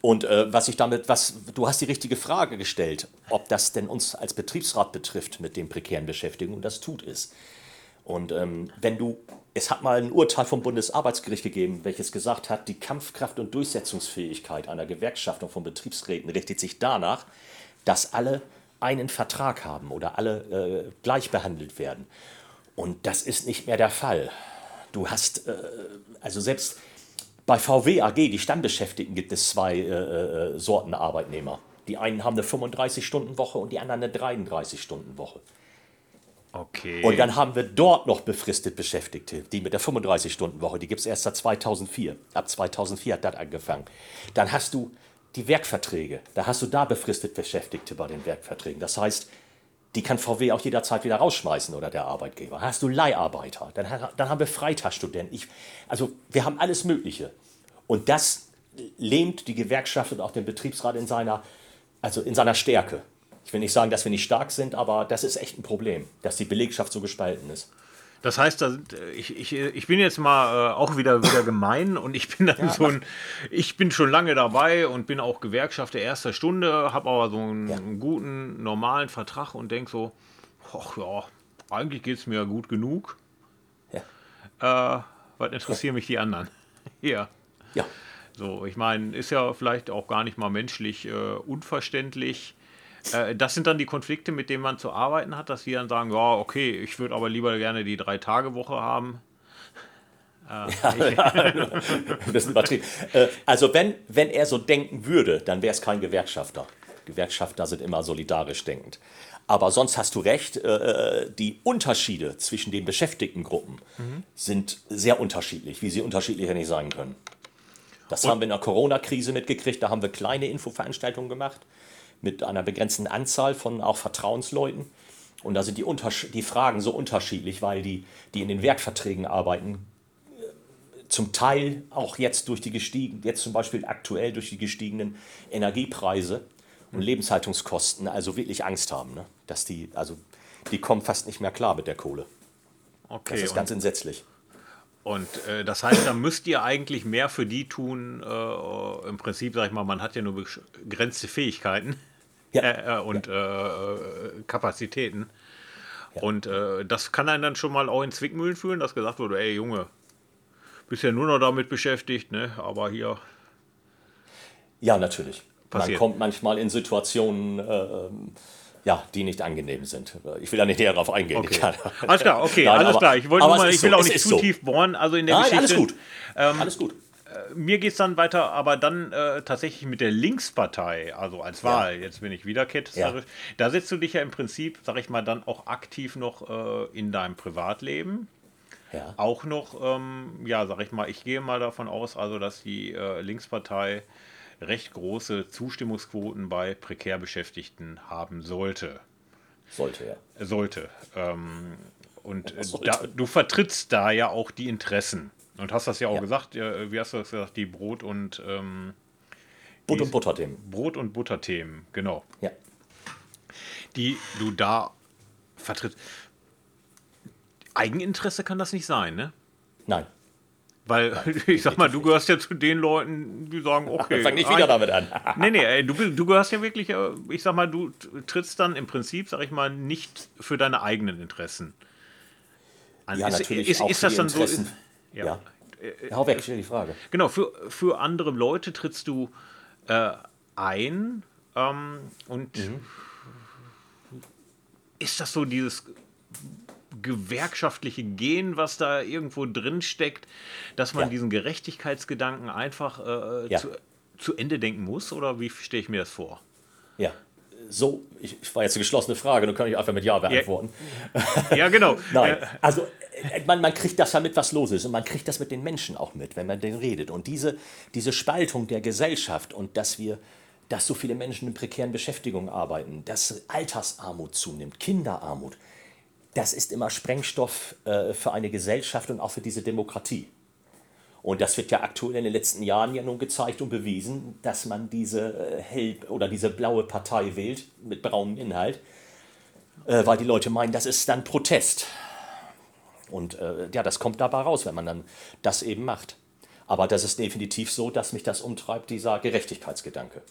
Und äh, was ich damit, was, du hast die richtige Frage gestellt, ob das denn uns als Betriebsrat betrifft mit den prekären Beschäftigungen, und das tut es. Und ähm, wenn du, es hat mal ein Urteil vom Bundesarbeitsgericht gegeben, welches gesagt hat, die Kampfkraft und Durchsetzungsfähigkeit einer Gewerkschaft und von Betriebsräten richtet sich danach, dass alle einen Vertrag haben oder alle äh, gleich behandelt werden. Und das ist nicht mehr der Fall. Du hast, äh, also selbst bei VW AG, die Stammbeschäftigten, gibt es zwei äh, äh Sorten Arbeitnehmer. Die Die einen haben eine 35-Stunden-Woche und die anderen eine 33-Stunden-Woche. Okay. Und dann haben wir dort noch befristet Beschäftigte, die mit der 35-Stunden-Woche, die gibt es erst seit 2004. Ab 2004 hat das angefangen. Dann hast du die Werkverträge, da hast du da befristet Beschäftigte bei den Werkverträgen. Das heißt, die kann VW auch jederzeit wieder rausschmeißen oder der Arbeitgeber. Dann hast du Leiharbeiter, dann, dann haben wir Freitagsstudenten. Ich, also wir haben alles Mögliche. Und das lähmt die Gewerkschaft und auch den Betriebsrat in seiner, also in seiner Stärke. Ich will nicht sagen, dass wir nicht stark sind, aber das ist echt ein Problem, dass die Belegschaft so gespalten ist. Das heißt, ich, ich, ich bin jetzt mal äh, auch wieder, wieder gemein und ich bin dann ja. so ein, ich bin schon lange dabei und bin auch Gewerkschaft der ersten Stunde, habe aber so einen, ja. guten, normalen Vertrag und denke so, ach ja, eigentlich geht es mir gut genug. Ja. Äh, was interessieren mich die anderen? ja. Ja. So, ich meine, ist ja vielleicht auch gar nicht mal menschlich äh, unverständlich äh, das sind dann die Konflikte, mit denen man zu arbeiten hat, dass sie dann sagen, ja, okay, ich würde aber lieber gerne die Drei-Tage-Woche haben. Äh, ja, ja, das ist übertrieben. Äh, also wenn, wenn er so denken würde, dann wäre es kein Gewerkschafter. Gewerkschafter sind immer solidarisch denkend. Aber sonst hast du recht, äh, die Unterschiede zwischen den Beschäftigtengruppen mhm. sind sehr unterschiedlich, wie sie unterschiedlicher nicht sein können. Das Und haben wir in der Corona-Krise mitgekriegt, da haben wir kleine Infoveranstaltungen gemacht mit einer begrenzten Anzahl von auch Vertrauensleuten. Und da sind die, die Fragen so unterschiedlich, weil die, die in den Werkverträgen arbeiten, zum Teil auch jetzt durch die gestiegen, jetzt zum Beispiel aktuell durch die gestiegenen Energiepreise und Lebenshaltungskosten, also wirklich Angst haben, ne? dass die, also die kommen fast nicht mehr klar mit der Kohle. Okay, das ist ganz entsetzlich. Und äh, das heißt, da müsst ihr eigentlich mehr für die tun. Äh, Im Prinzip, sag ich mal, man hat ja nur begrenzte Fähigkeiten ja. Äh, äh, und ja. Äh, Kapazitäten. Ja. Und äh, das kann einen dann schon mal auch in Zwickmühlen fühlen, dass gesagt wurde, ey Junge, bist ja nur noch damit beschäftigt, ne? aber hier. Ja, natürlich. Passiert. Man kommt manchmal in Situationen, äh, ja, die nicht angenehm sind. Ich will da nicht näher darauf eingehen. Okay. alles klar, okay, Nein, alles aber, klar. Ich, wollte nur mal, ich will so, auch nicht zu so. tief bohren. Also in der Nein, Geschichte. Alles gut. Ähm, alles gut mir geht es dann weiter, aber dann äh, tatsächlich mit der Linkspartei, also als Wahl, ja. jetzt bin ich wieder ketzerisch, ja. da setzt du dich ja im Prinzip, sag ich mal, dann auch aktiv noch äh, in deinem Privatleben. Ja. Auch noch, ähm, ja, sag ich mal, ich gehe mal davon aus, also dass die äh, Linkspartei recht große Zustimmungsquoten bei prekär Beschäftigten haben sollte. Sollte, ja. Sollte. Ähm, und sollte. Da, du vertrittst da ja auch die Interessen und hast das ja auch ja. gesagt, ja, wie hast du das gesagt, die Brot- und ähm, Brot- und Butterthemen. Brot- und Butterthemen, genau. Ja. Die du da vertrittst. Eigeninteresse kann das nicht sein, ne? Nein. Weil, ich sag mal, du gehörst ja zu den Leuten, die sagen, okay. Fang nicht wieder damit an. nee, nee, du, du gehörst ja wirklich, äh, ich sag mal, du trittst dann im Prinzip, sag ich mal, nicht für deine eigenen Interessen an. Ja, ist, natürlich ist, ist, ist das dann Interessen. so? Ja. ja. Hau weg, stell die Frage. Genau, für, für andere Leute trittst du äh, ein ähm, und mhm. ist das so dieses gewerkschaftliche Gehen, was da irgendwo drin steckt, dass man ja. diesen Gerechtigkeitsgedanken einfach äh, ja. zu, zu Ende denken muss? Oder wie stelle ich mir das vor? Ja, so, ich, ich war jetzt eine geschlossene Frage, dann kann ich einfach mit Ja beantworten. Ja, ja genau. Nein, also äh, man, man kriegt das ja mit, was los ist und man kriegt das mit den Menschen auch mit, wenn man denen redet. Und diese, diese Spaltung der Gesellschaft und dass wir, dass so viele Menschen in prekären Beschäftigungen arbeiten, dass Altersarmut zunimmt, Kinderarmut, das ist immer Sprengstoff äh, für eine Gesellschaft und auch für diese Demokratie. Und das wird ja aktuell in den letzten Jahren ja nun gezeigt und bewiesen, dass man diese äh, hell oder diese blaue Partei wählt mit braunem Inhalt, äh, weil die Leute meinen, das ist dann Protest. Und äh, ja, das kommt dabei raus, wenn man dann das eben macht. Aber das ist definitiv so, dass mich das umtreibt, dieser Gerechtigkeitsgedanke.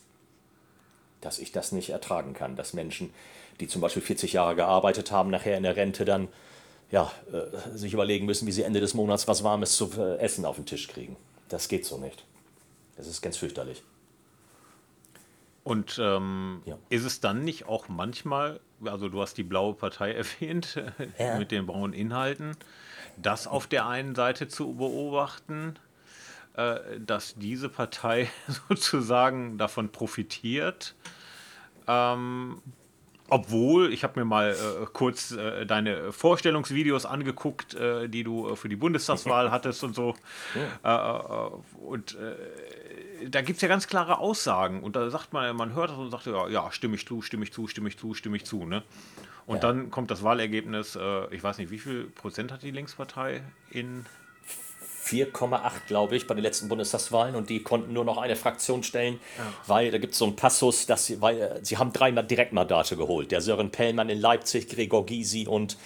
Dass ich das nicht ertragen kann, dass Menschen, die zum Beispiel 40 Jahre gearbeitet haben, nachher in der Rente dann ja, äh, sich überlegen müssen, wie sie Ende des Monats was Warmes zu äh, essen auf den Tisch kriegen. Das geht so nicht. Das ist ganz fürchterlich. Und ähm, ja. ist es dann nicht auch manchmal, also du hast die blaue Partei erwähnt, ja. mit den braunen Inhalten, das auf der einen Seite zu beobachten, äh, dass diese Partei sozusagen davon profitiert, Ähm, obwohl, ich habe mir mal äh, kurz äh, deine Vorstellungsvideos angeguckt, äh, die du äh, für die Bundestagswahl hattest und so. Ja. Äh, äh, und da gibt es ja ganz klare Aussagen. Und da sagt man, man hört das und sagt, ja, ja, stimme ich zu, stimme ich zu, stimme ich zu, stimme ich zu. Ne? Und ja. dann kommt das Wahlergebnis, ich weiß nicht, wie viel Prozent hat die Linkspartei in 4,8, glaube ich, bei den letzten Bundestagswahlen und die konnten nur noch eine Fraktion stellen, ja. weil da gibt es so einen Passus, dass sie, weil äh, sie haben drei Direktmandate geholt. Der Sören Pellmann in Leipzig, Gregor Gysi und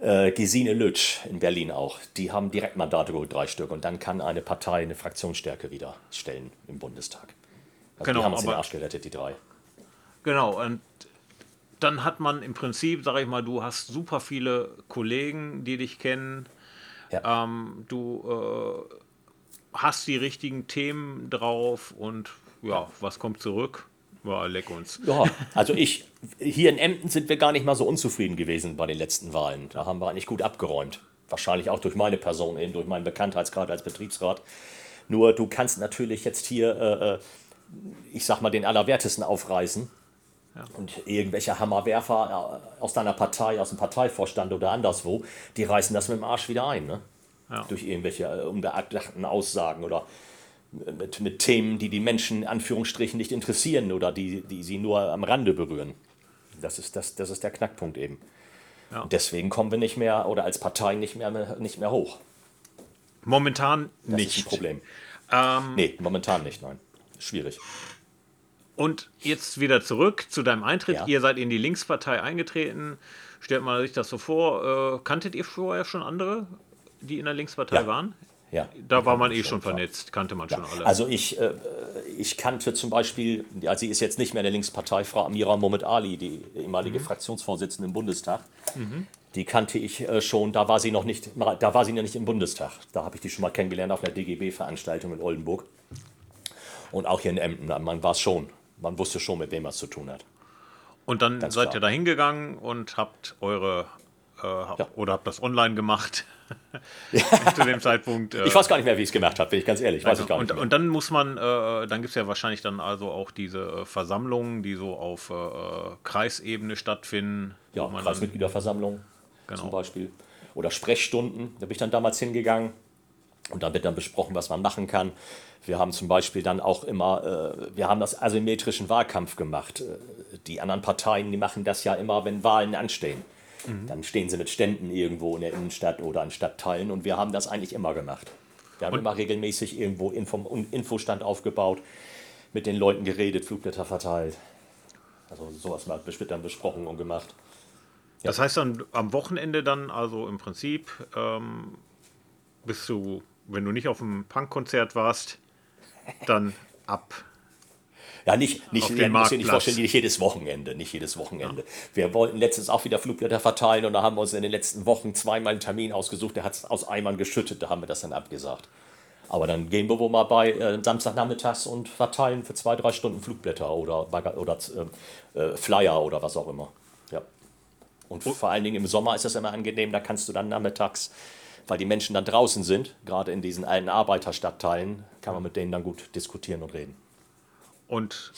äh, Gesine Lütsch in Berlin auch. Die haben Direktmandate geholt, drei Stück. Und dann kann eine Partei eine Fraktionsstärke wieder stellen im Bundestag. Also genau, die haben uns den Arsch gerettet, die drei. Genau, und dann hat man im Prinzip, sage ich mal, du hast super viele Kollegen, die dich kennen, ja. Ähm, du äh, hast die richtigen Themen drauf und ja, was kommt zurück? Ja, leck uns. Ja, also ich, hier in Emden sind wir gar nicht mal so unzufrieden gewesen bei den letzten Wahlen. Da haben wir eigentlich gut abgeräumt. Wahrscheinlich auch durch meine Person, eben durch meinen Bekanntheitsgrad als Betriebsrat. Nur du kannst natürlich jetzt hier, äh, äh ich sag mal, den Allerwertesten aufreißen. Ja. Und irgendwelche Hammerwerfer äh, aus deiner Partei, aus dem Parteivorstand oder anderswo, die reißen das mit dem Arsch wieder ein. Ne? Ja. Durch irgendwelche äh, unbeachten Aussagen oder mit, mit Themen, die die Menschen in Anführungsstrichen nicht interessieren oder die, die sie nur am Rande berühren. Das ist, das, das ist der Knackpunkt eben. Ja. deswegen kommen wir nicht mehr oder als Partei nicht mehr, nicht mehr hoch. Momentan das nicht. Das ist ein Problem. Ähm, nee, momentan nicht, nein. Schwierig. Und jetzt wieder zurück zu deinem Eintritt. Ja. Ihr seid in die Linkspartei eingetreten. Stellt man sich das so vor. Äh, kanntet ihr vorher schon andere, die in der Linkspartei ja. waren? Ja. Da war man eh schon vernetzt, kannte man ja. schon alle. Also ich, äh, ich kannte zum Beispiel, ja, sie ist jetzt nicht mehr in der Linkspartei, Frau Amira Mohamed Ali, die ehemalige mhm. Fraktionsvorsitzende im Bundestag. Mhm. Die kannte ich äh, schon, da war sie noch nicht, da war sie noch nicht im Bundestag. Da habe ich die schon mal kennengelernt auf einer DGB-Veranstaltung in Oldenburg. Und auch hier in Emden, man war es schon man wusste schon, mit wem man es zu tun hat. Und dann Ganz seid klar. ihr da hingegangen und habt eure äh, ja. oder habt das online gemacht zu dem Zeitpunkt. Äh, ich weiß gar nicht mehr, wie ich es gemacht habe, bin ich ganz ehrlich. Weiß also, ich gar nicht und, und dann muss man, äh, dann gibt es ja wahrscheinlich dann also auch diese äh, Versammlungen, die so auf äh, Kreisebene stattfinden. Ja, Kreismitgliederversammlung genau. zum Beispiel. Oder Sprechstunden, da bin ich dann damals hingegangen und da wird dann besprochen, was man machen kann. Wir haben zum Beispiel dann auch immer, äh, wir haben das asymmetrischen Wahlkampf gemacht. Äh, die anderen Parteien, die machen das ja immer, wenn Wahlen anstehen. Mhm. Dann stehen sie mit Ständen irgendwo in der Innenstadt oder an Stadtteilen und wir haben das eigentlich immer gemacht. Wir haben und? immer regelmäßig irgendwo Info, Infostand aufgebaut, mit den Leuten geredet, Flugblätter verteilt. Also sowas mal wird dann besprochen und gemacht. Ja. Das heißt dann am Wochenende dann, also im Prinzip, ähm, bist du, wenn du nicht auf einem Punkkonzert warst, dann ab. Ja, nicht, nicht, ja, muss ich nicht vorstellen, nicht jedes Wochenende, nicht jedes Wochenende. Ja. Wir wollten letztens auch wieder Flugblätter verteilen und da haben wir uns in den letzten Wochen zweimal einen Termin ausgesucht, der hat es aus Eimern geschüttet, da haben wir das dann abgesagt. Aber dann gehen wir wohl mal bei äh, Samstagnachmittags und verteilen für zwei, drei Stunden Flugblätter oder, oder äh, äh, Flyer oder was auch immer. Ja. Und oh. vor allen Dingen im Sommer ist das immer angenehm, da kannst du dann nachmittags weil die Menschen dann draußen sind, gerade in diesen alten Arbeiterstadtteilen, kann man mit denen dann gut diskutieren und reden. Und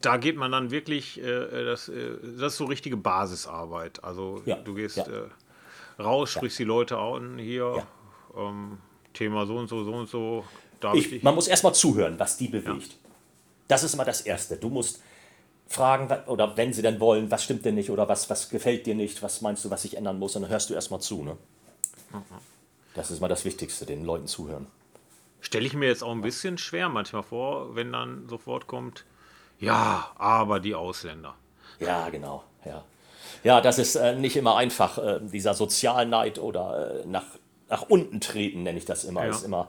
da geht man dann wirklich, äh, das, äh, das ist so richtige Basisarbeit. Also ja, du gehst ja. äh, raus, sprichst ja. die Leute an, hier, ähm, Thema so und so, so und so. Ich, ich man muss erstmal zuhören, was die bewegt. Das ist immer das Erste. Du musst fragen, oder wenn sie denn wollen, was stimmt denn nicht oder was, was gefällt dir nicht, was meinst du, was sich ändern muss, und dann hörst du erstmal zu. Ne? Das ist mal das Wichtigste, den Leuten zuhören. Stelle ich mir jetzt auch ein bisschen schwer manchmal vor, wenn dann sofort kommt, ja, aber die Ausländer. Ja, genau, ja. Ja, das ist äh, nicht immer einfach. Äh, dieser Sozialneid oder äh, nach, nach unten treten, nenne ich das immer, ja. ist immer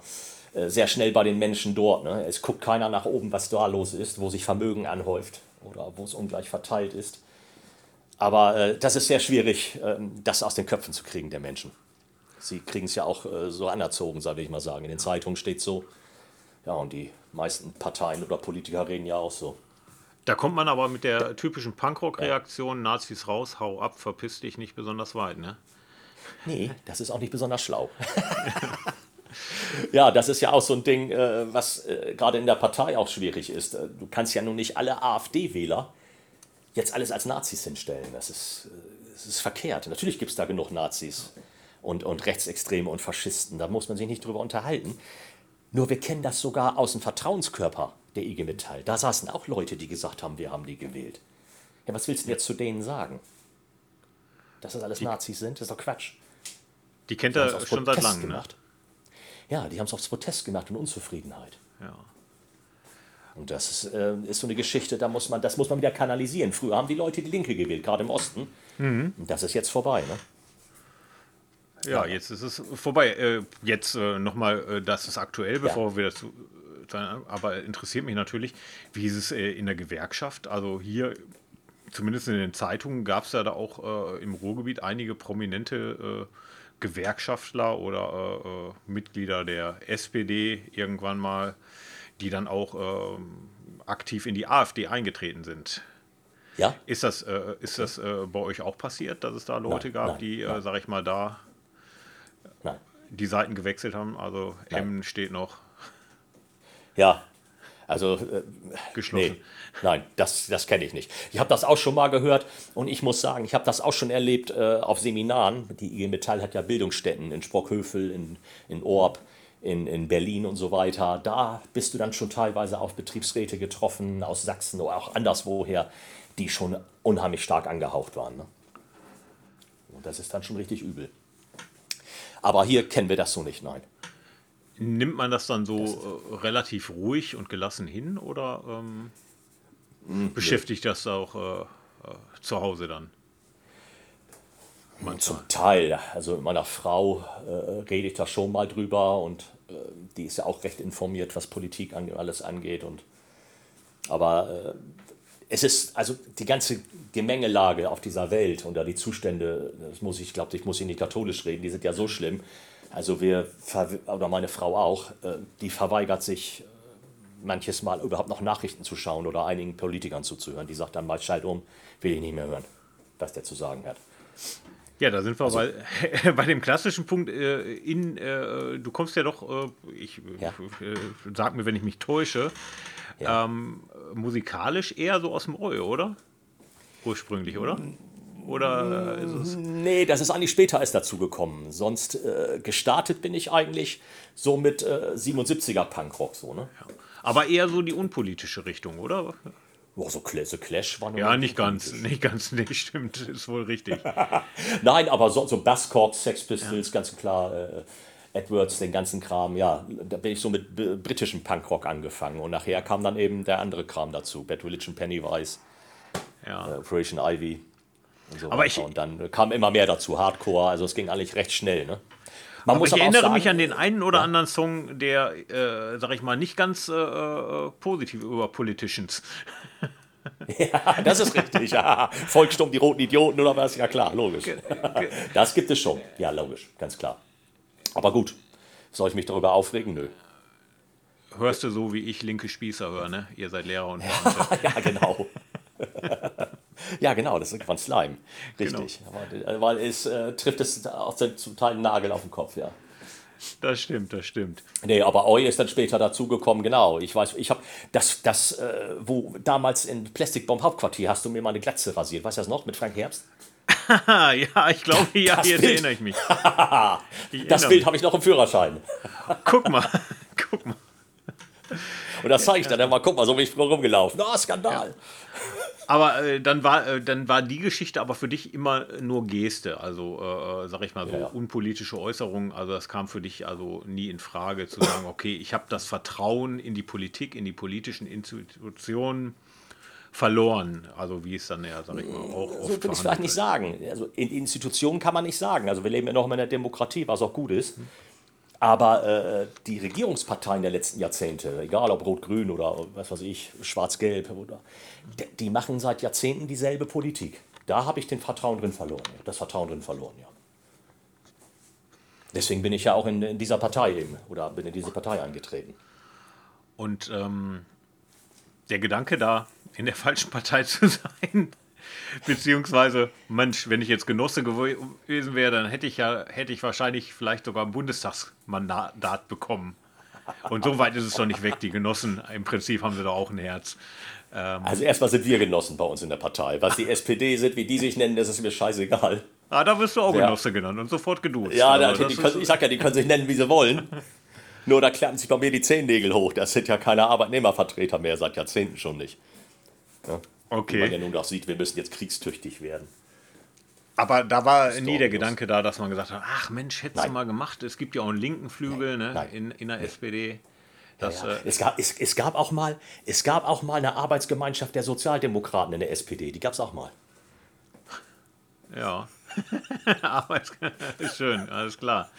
äh, sehr schnell bei den Menschen dort. Ne? Es guckt keiner nach oben, was da los ist, wo sich Vermögen anhäuft oder wo es ungleich verteilt ist. Aber äh, das ist sehr schwierig, ähm, das aus den Köpfen zu kriegen der Menschen. Sie kriegen es ja auch äh, so anerzogen, sage ich mal sagen. In den Zeitungen steht so. Ja, und die meisten Parteien oder Politiker reden ja auch so. Da kommt man aber mit der typischen Punkrock-Reaktion, ja. Nazis raus, hau ab, verpiss dich nicht besonders weit, ne? Nee, das ist auch nicht besonders schlau. ja, das ist ja auch so ein Ding, äh, was äh, gerade in der Partei auch schwierig ist. Äh, du kannst ja nun nicht alle AfD-Wähler jetzt alles als Nazis hinstellen. Das ist, das ist verkehrt. Natürlich gibt es da genug Nazis und, und Rechtsextreme und Faschisten. Da muss man sich nicht drüber unterhalten. Nur wir kennen das sogar aus dem Vertrauenskörper der IG Metall. Da saßen auch Leute, die gesagt haben, wir haben die gewählt. Ja, was willst du jetzt zu denen sagen? Dass das alles die, Nazis sind? Das ist doch Quatsch. Die kennt er schon seit langem. Gemacht. Ne? Ja, die haben es aufs Protest gemacht und Unzufriedenheit. Ja. Und das ist, äh, ist, so eine Geschichte, da muss man, das muss man wieder kanalisieren. Früher haben die Leute die Linke gewählt, gerade im Osten. Mhm. Und das ist jetzt vorbei. Ne? Ja, jetzt ist es vorbei. Äh, jetzt äh, nochmal, äh, das ist aktuell, bevor wir dazu äh, aber interessiert mich natürlich, wie ist es äh, in der Gewerkschaft? Also hier, zumindest in den Zeitungen, gab es ja da auch äh, im Ruhrgebiet einige prominente Gewerkschaftler oder Mitglieder der SPD irgendwann mal, die dann auch aktiv in die AfD eingetreten sind. Ja? Ist das, ist das bei euch auch passiert, dass es da Leute nein, gab, nein, die, nein. sag ich mal, da. Die Seiten gewechselt haben. Also M steht noch. Ja, also äh, geschlossen. Nee, nein, das, das kenne ich nicht. Ich habe das auch schon mal gehört und ich muss sagen, ich habe das auch schon erlebt äh, auf Seminaren. Die IG Metall hat ja Bildungsstätten in Sprockhövel, in, in Orb, in, in Berlin und so weiter. Da bist du dann schon teilweise auf Betriebsräte getroffen aus Sachsen oder auch anderswoher, die schon unheimlich stark angehaucht waren. Ne? Und das ist dann schon richtig übel. Aber hier kennen wir das so nicht, nein. Nimmt man das dann so das äh, relativ ruhig und gelassen hin oder ähm, hm, beschäftigt das auch äh, äh, zu Hause dann? Manchmal. Zum Teil. Also mit meiner Frau äh, rede ich da schon mal drüber und äh, die ist ja auch recht informiert, was Politik an, alles angeht. Und, aber äh, es ist, also die ganze Gemengelage auf dieser Welt und da die Zustände, das muss ich, glaube ich, muss ich nicht katholisch reden, die sind ja so schlimm. Also wir, oder meine Frau auch, äh, die verweigert sich äh, manches Mal überhaupt noch Nachrichten zu schauen oder einigen Politikern zuzuhören. Die sagt dann mal, schalt um, will ich nicht mehr hören, was der zu sagen hat. Ja, da sind wir also, bei, bei dem klassischen Punkt. Äh, in, äh, du kommst ja doch, äh, ich ja. Äh, sag mir, wenn ich mich täusche, ja. ähm, musikalisch eher so aus dem Oi, oder? Ursprünglich, oder? Oder ist es. Nee, das ist eigentlich später erst dazu gekommen. Sonst äh, gestartet bin ich eigentlich so mit äh, 77er Punkrock, so, ne? Ja. Aber eher so die unpolitische Richtung, oder? Oh, so, so Clash war Ja, nicht ganz, nicht ganz, nee, stimmt, ist wohl richtig. Nein, aber so, so Buzzcocks, Sex Pistols, ja. ganz klar. Äh, Edwards, den ganzen Kram, ja, da bin ich so mit britischem Punkrock angefangen und nachher kam dann eben der andere Kram dazu, Bad Religion, Pennywise, ja. äh, Operation Ivy und so Aber weiter. Ich, und dann kam immer mehr dazu, Hardcore, also es ging eigentlich recht schnell, ne? Man aber ich erinnere sagen, mich an den einen oder ja. anderen Song, der, äh, sag ich mal, nicht ganz äh, äh positiv über Politicians. ja, das ist richtig. Ja. Volkssturm, die roten Idioten oder was? Ja, klar, logisch. Das gibt es schon. Ja, logisch, ganz klar. Aber gut, soll ich mich darüber aufregen? Nö. Hörst du so, wie ich linke Spießer höre, ne? Ihr seid Lehrer und Ja, genau. ja, genau, das ist von Slime. Richtig. Genau. Weil es äh, trifft es auch zum Teil einen Nagel auf den Kopf, ja. Das stimmt, das stimmt. Nee, aber Oi ist dann später dazugekommen, genau. Ich weiß, ich habe das, das äh, wo damals in Plastikbomb Hauptquartier hast du mir mal eine Glatze rasiert. Weißt du das noch mit Frank Herbst? ja, ich glaube, ja, das jetzt Bild. erinnere ich mich. ich das Bild habe ich noch im Führerschein. guck mal, guck mal. Und das zeige ich dann mal, guck mal, so bin ich rumgelaufen. Na, oh, Skandal. Ja. Aber äh, dann, war, äh, dann war die Geschichte aber für dich immer nur Geste, also äh, äh sag ich mal so ja, ja. unpolitische Äußerungen. Also das kam für dich also nie in Frage zu sagen, okay, ich habe das Vertrauen in die Politik, in die politischen Institutionen verloren. Also wie es dann ja, sag ich mal, auch So würde ich vielleicht nicht sagen. Also in Institutionen kann man nicht sagen. Also wir leben ja noch in einer Demokratie, was auch gut ist. Aber äh, die Regierungsparteien der letzten Jahrzehnte, egal ob Rot-Grün oder was weiß ich, Schwarz-Gelb, die, die machen seit Jahrzehnten dieselbe Politik. Da habe ich den Vertrauen drin verloren. Das Vertrauen drin verloren, ja. Deswegen bin ich ja auch in, in dieser Partei eben oder bin in diese Partei eingetreten. Und ähm, der Gedanke da, in der falschen Partei zu sein. Beziehungsweise, Mensch, wenn ich jetzt Genosse gewesen wäre, dann hätte ich ja, hätte ich wahrscheinlich vielleicht sogar ein Bundestagsmandat bekommen. Und so weit ist es doch nicht weg. Die Genossen, im Prinzip haben sie doch auch ein Herz. Ähm also erstmal sind wir Genossen bei uns in der Partei. Was die SPD sind, wie die sich nennen, das ist mir scheißegal. Ah, da wirst du auch ja. Genosse genannt und sofort geduzt. Ja, da, die, können, ich sag ja, die können sich nennen, wie sie wollen. Nur da klappen sich bei mir die Zehennägel hoch. Das sind ja keine Arbeitnehmervertreter mehr, seit Jahrzehnten schon nicht. Ja? Okay. Wie man ja nun auch sieht, wir müssen jetzt kriegstüchtig werden. Aber da war nie der Gedanke da, dass man gesagt hat, ach Mensch, hättest du mal gemacht. Es gibt ja auch einen linken Flügel Nein. Ne, in, in der Nein. SPD. Das, ja, ja. Äh, es, gab, es, es, gab auch mal, es gab auch mal eine Arbeitsgemeinschaft der Sozialdemokraten in der SPD. Die gab es auch mal. Ja. Schön, alles klar.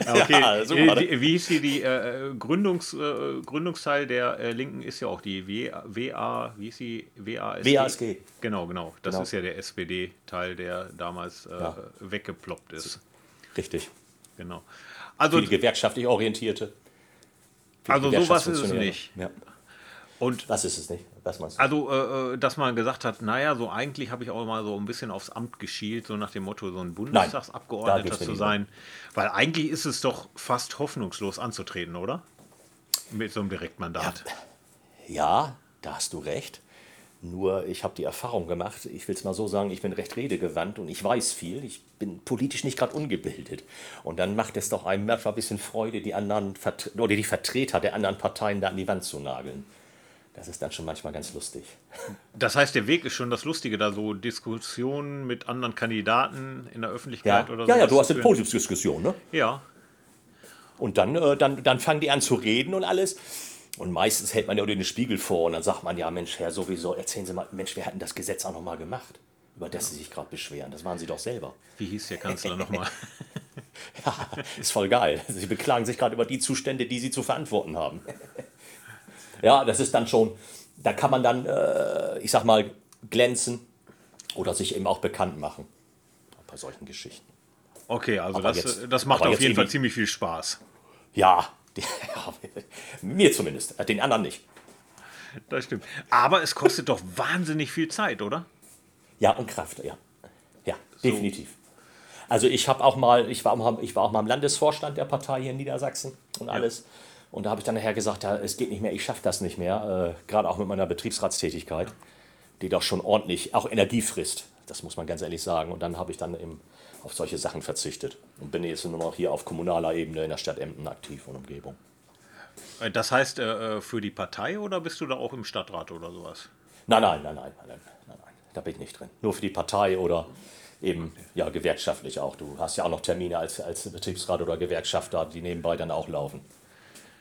Okay. Ja, super, ne? Wie hieß hier die äh, Gründungs, äh, Gründungsteil der äh, Linken ist ja auch die w, WA, wie hieß sie? WASG. WASG. Genau, genau. Das genau. ist ja der SPD-Teil, der damals äh, ja. weggeploppt ist. Richtig. Genau. Also, die gewerkschaftlich orientierte. Also sowas ist es nicht. Ja. Und Was ist es nicht? Was meinst du? Also, äh, äh, dass man gesagt hat, naja, so eigentlich habe ich auch mal so ein bisschen aufs Amt geschielt, so nach dem Motto, so ein Bundestagsabgeordneter zu sein. Weil eigentlich ist es doch fast hoffnungslos anzutreten, oder? Mit so einem Direktmandat. Ja, ja da hast du recht. Nur ich habe die Erfahrung gemacht, ich will es mal so sagen, ich bin recht redegewandt und ich weiß viel. Ich bin politisch nicht gerade ungebildet. Und dann macht es doch einem manchmal ein bisschen Freude, die anderen oder die Vertreter der anderen Parteien da an die Wand zu nageln. Das ist dann schon manchmal ganz lustig. Das heißt, der Weg ist schon das Lustige, da so Diskussionen mit anderen Kandidaten in der Öffentlichkeit ja. oder so. Ja, ja, du hast eine Podiumsdiskussion, ne? Ja. Und dann, äh, dann, dann fangen die an zu reden und alles. Und meistens hält man ja den Spiegel vor und dann sagt man, ja Mensch, Herr, sowieso, erzählen Sie mal, Mensch, wir hatten das Gesetz auch noch mal gemacht, über das Sie sich gerade beschweren. Das waren Sie doch selber. Wie hieß der Kanzler nochmal? ja, ist voll geil. Sie beklagen sich gerade über die Zustände, die Sie zu verantworten haben. Ja, das ist dann schon, da kann man dann, äh, ich sag mal, glänzen oder sich eben auch bekannt machen bei solchen Geschichten. Okay, also das, jetzt, das macht auf jeden Fall ziemlich viel Spaß. Ja, die, ja, mir zumindest, den anderen nicht. Das stimmt. Aber es kostet doch wahnsinnig viel Zeit, oder? Ja, und Kraft, ja. Ja, so. definitiv. Also ich habe auch mal, ich war, auch, ich war auch mal im Landesvorstand der Partei hier in Niedersachsen und alles. Ja. Und da habe ich dann nachher gesagt, ja, es geht nicht mehr, ich schaffe das nicht mehr, äh, gerade auch mit meiner Betriebsratstätigkeit, die doch schon ordentlich auch Energie frisst. Das muss man ganz ehrlich sagen. Und dann habe ich dann eben auf solche Sachen verzichtet und bin jetzt nur noch hier auf kommunaler Ebene in der Stadt Emden aktiv und Umgebung. Äh, das heißt äh, äh, für die Partei oder bist du da auch im Stadtrat oder sowas? Nein, nein, nein, nein, nein, nein, nein, da bin ich nicht drin. Nur für die Partei oder eben ja gewerkschaftlich auch. Du hast ja auch noch Termine als, als Betriebsrat oder Gewerkschafter, die nebenbei dann auch laufen.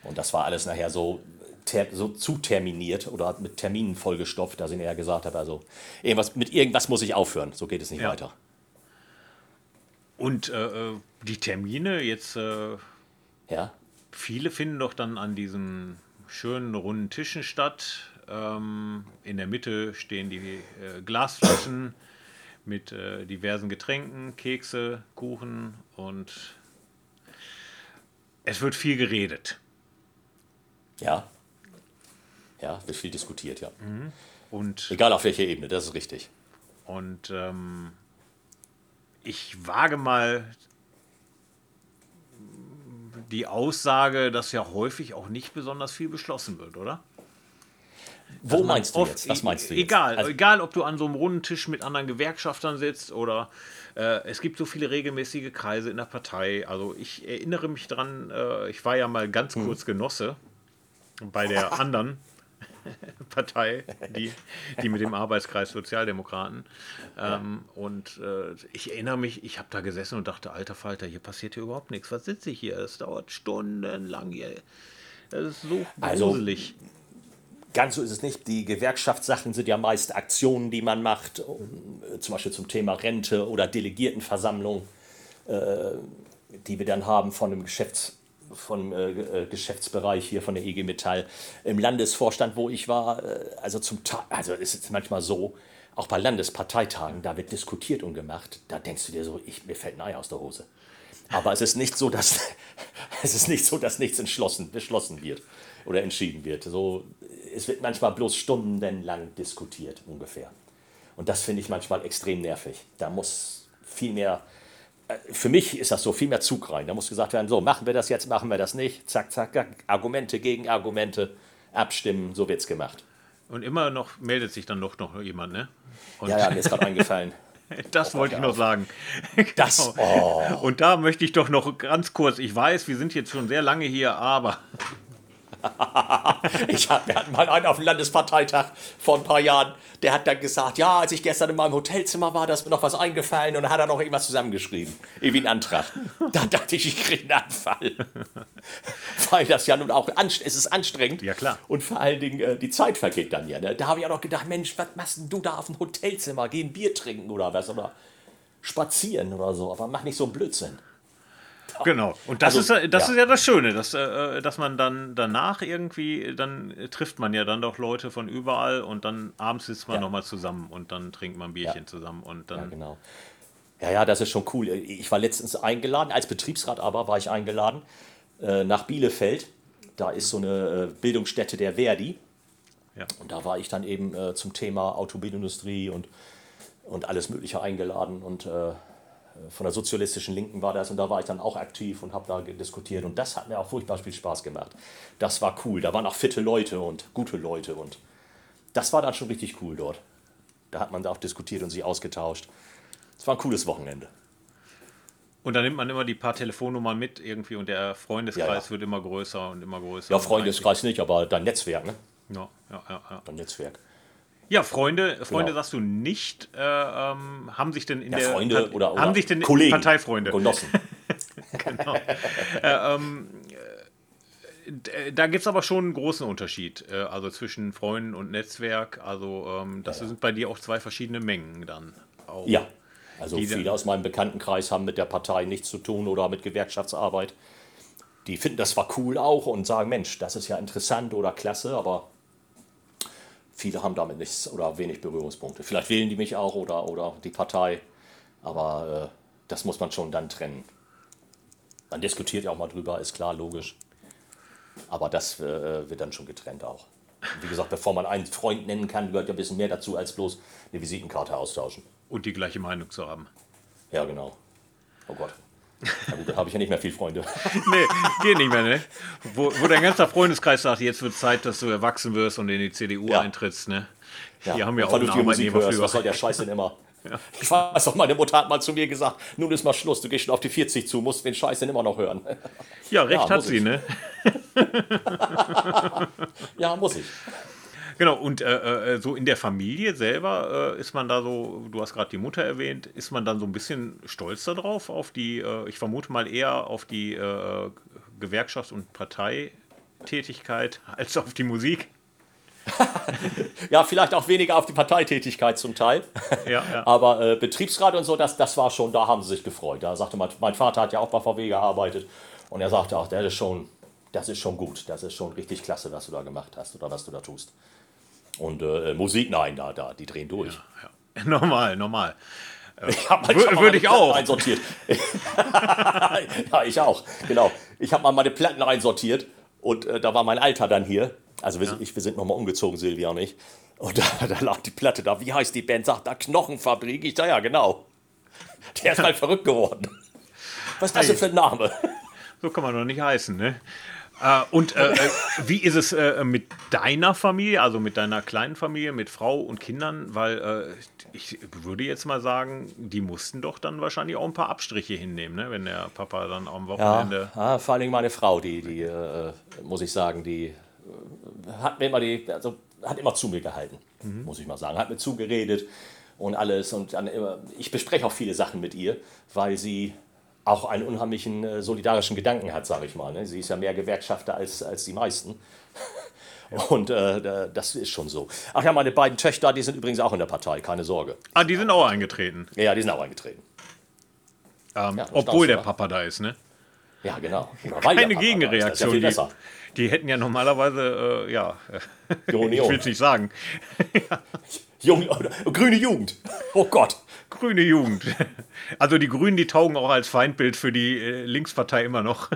Und das war alles nachher so, ter, so zu terminiert oder mit Terminen vollgestopft, dass ich eher gesagt habe, also irgendwas, mit irgendwas muss ich aufhören, so geht es nicht ja. weiter. Und äh, äh, die Termine jetzt, äh, ja. viele finden doch dann an diesen schönen runden Tischen statt. Ähm, in der Mitte stehen die äh, Glasflaschen mit äh, diversen Getränken, Kekse, Kuchen und es wird viel geredet. Ja. Ja, wird viel diskutiert, ja. Mhm. Und Egal auf welcher Ebene, das ist richtig. Und ähm, ich wage mal die Aussage, dass ja häufig auch nicht besonders viel beschlossen wird, oder? Wo meinst du jetzt? Was meinst du jetzt? Egal, also, egal, ob du an so einem runden Tisch mit anderen Gewerkschaftern sitzt oder äh, es gibt so viele regelmäßige Kreise in der Partei. Also ich erinnere mich dran, äh, ich war ja mal ganz hm. kurz Genosse bei der anderen Partei, die, die mit dem Arbeitskreis Sozialdemokraten. Ähm, und äh, ich erinnere mich, ich habe da gesessen und dachte, alter Falter, hier passiert hier überhaupt nichts. Was sitze ich hier? Es dauert stundenlang hier. Das ist so also, gruselig. Also, ganz so ist es nicht. Die Gewerkschaftssachen sind ja meist Aktionen, die man macht, um, äh, zum Beispiel zum Thema Rente oder Delegiertenversammlung, äh, die wir dann haben von dem Geschäfts vom äh, äh, Geschäftsbereich hier von der EG Metall im Landesvorstand, wo ich war, äh, also zum Tag, also ist es manchmal so, auch bei Landesparteitagen, da wird diskutiert und gemacht, da denkst du dir so, ich, mir fällt ein Ei aus der Hose. Aber es ist nicht so, dass es ist nicht so, dass nichts entschlossen, beschlossen wird oder entschieden wird. So, es wird manchmal bloß stundenlang diskutiert ungefähr. Und das finde ich manchmal extrem nervig. Da muss viel mehr für mich ist das so viel mehr Zug rein. Da muss gesagt werden, so, machen wir das jetzt, machen wir das nicht. Zack, zack, zack. Argumente gegen Argumente, abstimmen, so wird es gemacht. Und immer noch meldet sich dann doch noch jemand, ne? Und ja, ja, mir ist gerade eingefallen. Das oh, wollte ich noch sagen. Das. Genau. Oh. Und da möchte ich doch noch ganz kurz, ich weiß, wir sind jetzt schon sehr lange hier, aber ich hab, wir hatten mal einen auf dem Landesparteitag vor ein paar Jahren, der hat dann gesagt, ja, als ich gestern in meinem Hotelzimmer war, da ist mir noch was eingefallen und dann hat er noch irgendwas zusammengeschrieben. Irgendwie einen Antrag. Da dachte ich, ich kriege einen Anfall. Weil das ja nun auch, es ist anstrengend. Ja, klar. Und vor allen Dingen, äh, die Zeit vergeht dann ja. Ne? Da habe ich auch noch gedacht, Mensch, was machst denn du da auf dem Hotelzimmer? Geh ein Bier trinken oder was? Oder spazieren oder so. Aber mach nicht so einen Blödsinn. Genau. Und das, also, ist, das ja. ist ja das Schöne, dass, äh, dass man dann danach irgendwie, dann trifft man ja dann doch Leute von überall und dann abends sitzt man ja. nochmal zusammen und dann trinkt man ein Bierchen ja. zusammen und dann. Ja, genau. Ja, ja, das ist schon cool. Ich war letztens eingeladen, als Betriebsrat aber war ich eingeladen äh, nach Bielefeld. Da ist so eine äh, Bildungsstätte der Verdi. Ja. Und da war ich dann eben äh, zum Thema Automobilindustrie und, und alles Mögliche eingeladen und äh, von der sozialistischen Linken war das und da war ich dann auch aktiv und habe da diskutiert und das hat mir auch furchtbar viel Spaß gemacht. Das war cool, da waren auch fitte Leute und gute Leute und das war dann schon richtig cool dort. Da hat man da auch diskutiert und sich ausgetauscht. Es war ein cooles Wochenende. Und dann nimmt man immer die paar Telefonnummern mit irgendwie und der Freundeskreis ja, ja. wird immer größer und immer größer. Ja, Freundeskreis nicht, aber dein Netzwerk, ne? Ja, ja, ja. ja. Dein Netzwerk. Ja, Freunde, Freunde genau. sagst du nicht. Äh, ähm, haben sich denn in ja, der Freunde Part oder, oder haben sich denn Kollegen, Parteifreunde Genossen. genau. äh, ähm, äh, da gibt es aber schon einen großen Unterschied, äh, also zwischen Freunden und Netzwerk. Also ähm, das ja, ja. sind bei dir auch zwei verschiedene Mengen dann. Auch. Ja, also viele aus meinem Bekanntenkreis haben mit der Partei nichts zu tun oder mit Gewerkschaftsarbeit. Die finden das zwar cool auch und sagen, Mensch, das ist ja interessant oder klasse, aber viele haben damit nichts oder wenig Berührungspunkte. Vielleicht wählen die mich auch oder, oder die Partei, aber äh, das muss man schon dann trennen. Man diskutiert ja auch mal drüber, ist klar, logisch. Aber das äh, wird dann schon getrennt auch. Wie gesagt, bevor man einen Freund nennen kann, gehört ja ein bisschen mehr dazu, als bloß eine Visitenkarte austauschen. Und die gleiche Meinung zu haben. Ja, genau. Oh Gott. Na gut, da habe ich ja nicht mehr viele Freunde. nee, geht nicht mehr, ne? Wo, wo dein ganzer Freundeskreis sagt, jetzt wird Zeit, dass du erwachsen wirst und in die CDU ja. eintrittst, ne? Ja, Hier haben wir auch einen Arbeitnehmerführer. Was soll der Scheiß denn immer? Ja. Ich weiß doch, meine Mutter hat mal zu mir gesagt, nun ist mal Schluss, du gehst schon auf die 40 zu, musst den Scheiß denn immer noch hören. Ja, recht ja, hat sie, ich. ne? ja, muss ich. Genau, und äh, äh, so in der Familie selber äh, ist man da so, du hast gerade die Mutter erwähnt, ist man dann so ein bisschen stolz darauf, auf die, äh, ich vermute mal eher auf die äh, Gewerkschafts- und Parteitätigkeit als auf die Musik? ja, vielleicht auch weniger auf die Parteitätigkeit zum Teil. Ja, ja. Aber äh, Betriebsrat und so, das, das war schon, da haben sie sich gefreut. Da sagte mein, mein Vater hat ja auch bei VW gearbeitet und er sagte auch, das ist schon, das ist schon gut, das ist schon richtig klasse, was du da gemacht hast oder was du da tust. Und äh, Musik, nein, da, da, die drehen durch. Ja, ja. Normal, normal. Ich Würde ich auch. Einsortiert. ja, ich auch, genau. Ich habe mal meine Platten einsortiert und äh, da war mein Alter dann hier. Also wir, ja. ich, wir sind nochmal umgezogen, Silvia und ich. Und da, da, lag die Platte da. Wie heißt die Band? Sagt da Knochenfabrik. Ich da ja, genau. Der ist halt verrückt geworden. Was ist das denn für ein Name? So kann man doch nicht heißen, ne? Äh, und äh, äh, wie ist es äh, mit deiner Familie, also mit deiner kleinen Familie, mit Frau und Kindern? Weil äh, ich würde jetzt mal sagen, die mussten doch dann wahrscheinlich auch ein paar Abstriche hinnehmen, ne? wenn der Papa dann am Wochenende. Ja, ja vor allem meine Frau, die, die äh, muss ich sagen, die hat mir immer die, also hat immer zu mir gehalten, mhm. muss ich mal sagen, hat mir zugeredet und alles und dann immer, ich bespreche auch viele Sachen mit ihr, weil sie auch einen unheimlichen äh, solidarischen Gedanken hat, sage ich mal. Ne? Sie ist ja mehr Gewerkschafter als, als die meisten. Und äh, das ist schon so. Ach ja, meine beiden Töchter, die sind übrigens auch in der Partei, keine Sorge. Ah, die sind auch eingetreten. Ja, die sind auch eingetreten. Ähm, ja, obwohl der Papa da ist, ne? Ja, genau. Keine Gegenreaktion. Ja die, die, hätten ja normalerweise, äh, ja, ich will es nicht sagen. ja. Jung, grüne Jugend. Oh Gott. Grüne Jugend. Also die Grünen, die taugen auch als Feindbild für die äh, Linkspartei immer noch.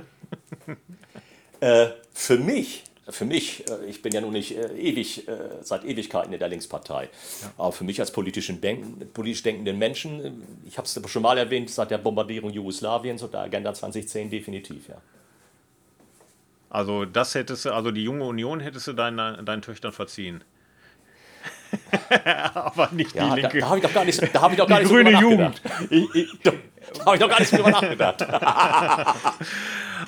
Äh, für mich für mich, äh, ich bin ja nun nicht äh, ewig, äh, seit Ewigkeiten in der Linkspartei, ja. aber für mich als politischen Denken, politisch denkenden Menschen, ich habe es schon mal erwähnt, seit der Bombardierung Jugoslawiens und der Agenda 2010 definitiv, ja. Also das hättest du, also die junge Union hättest du deinen, deinen Töchtern verziehen. aber nicht ja, die linke. Da, da habe ich doch gar nicht, da habe ich doch gar die nicht grüne Jugend. Ich, ich, da, da habe ich doch gar nicht drüber nachgedacht.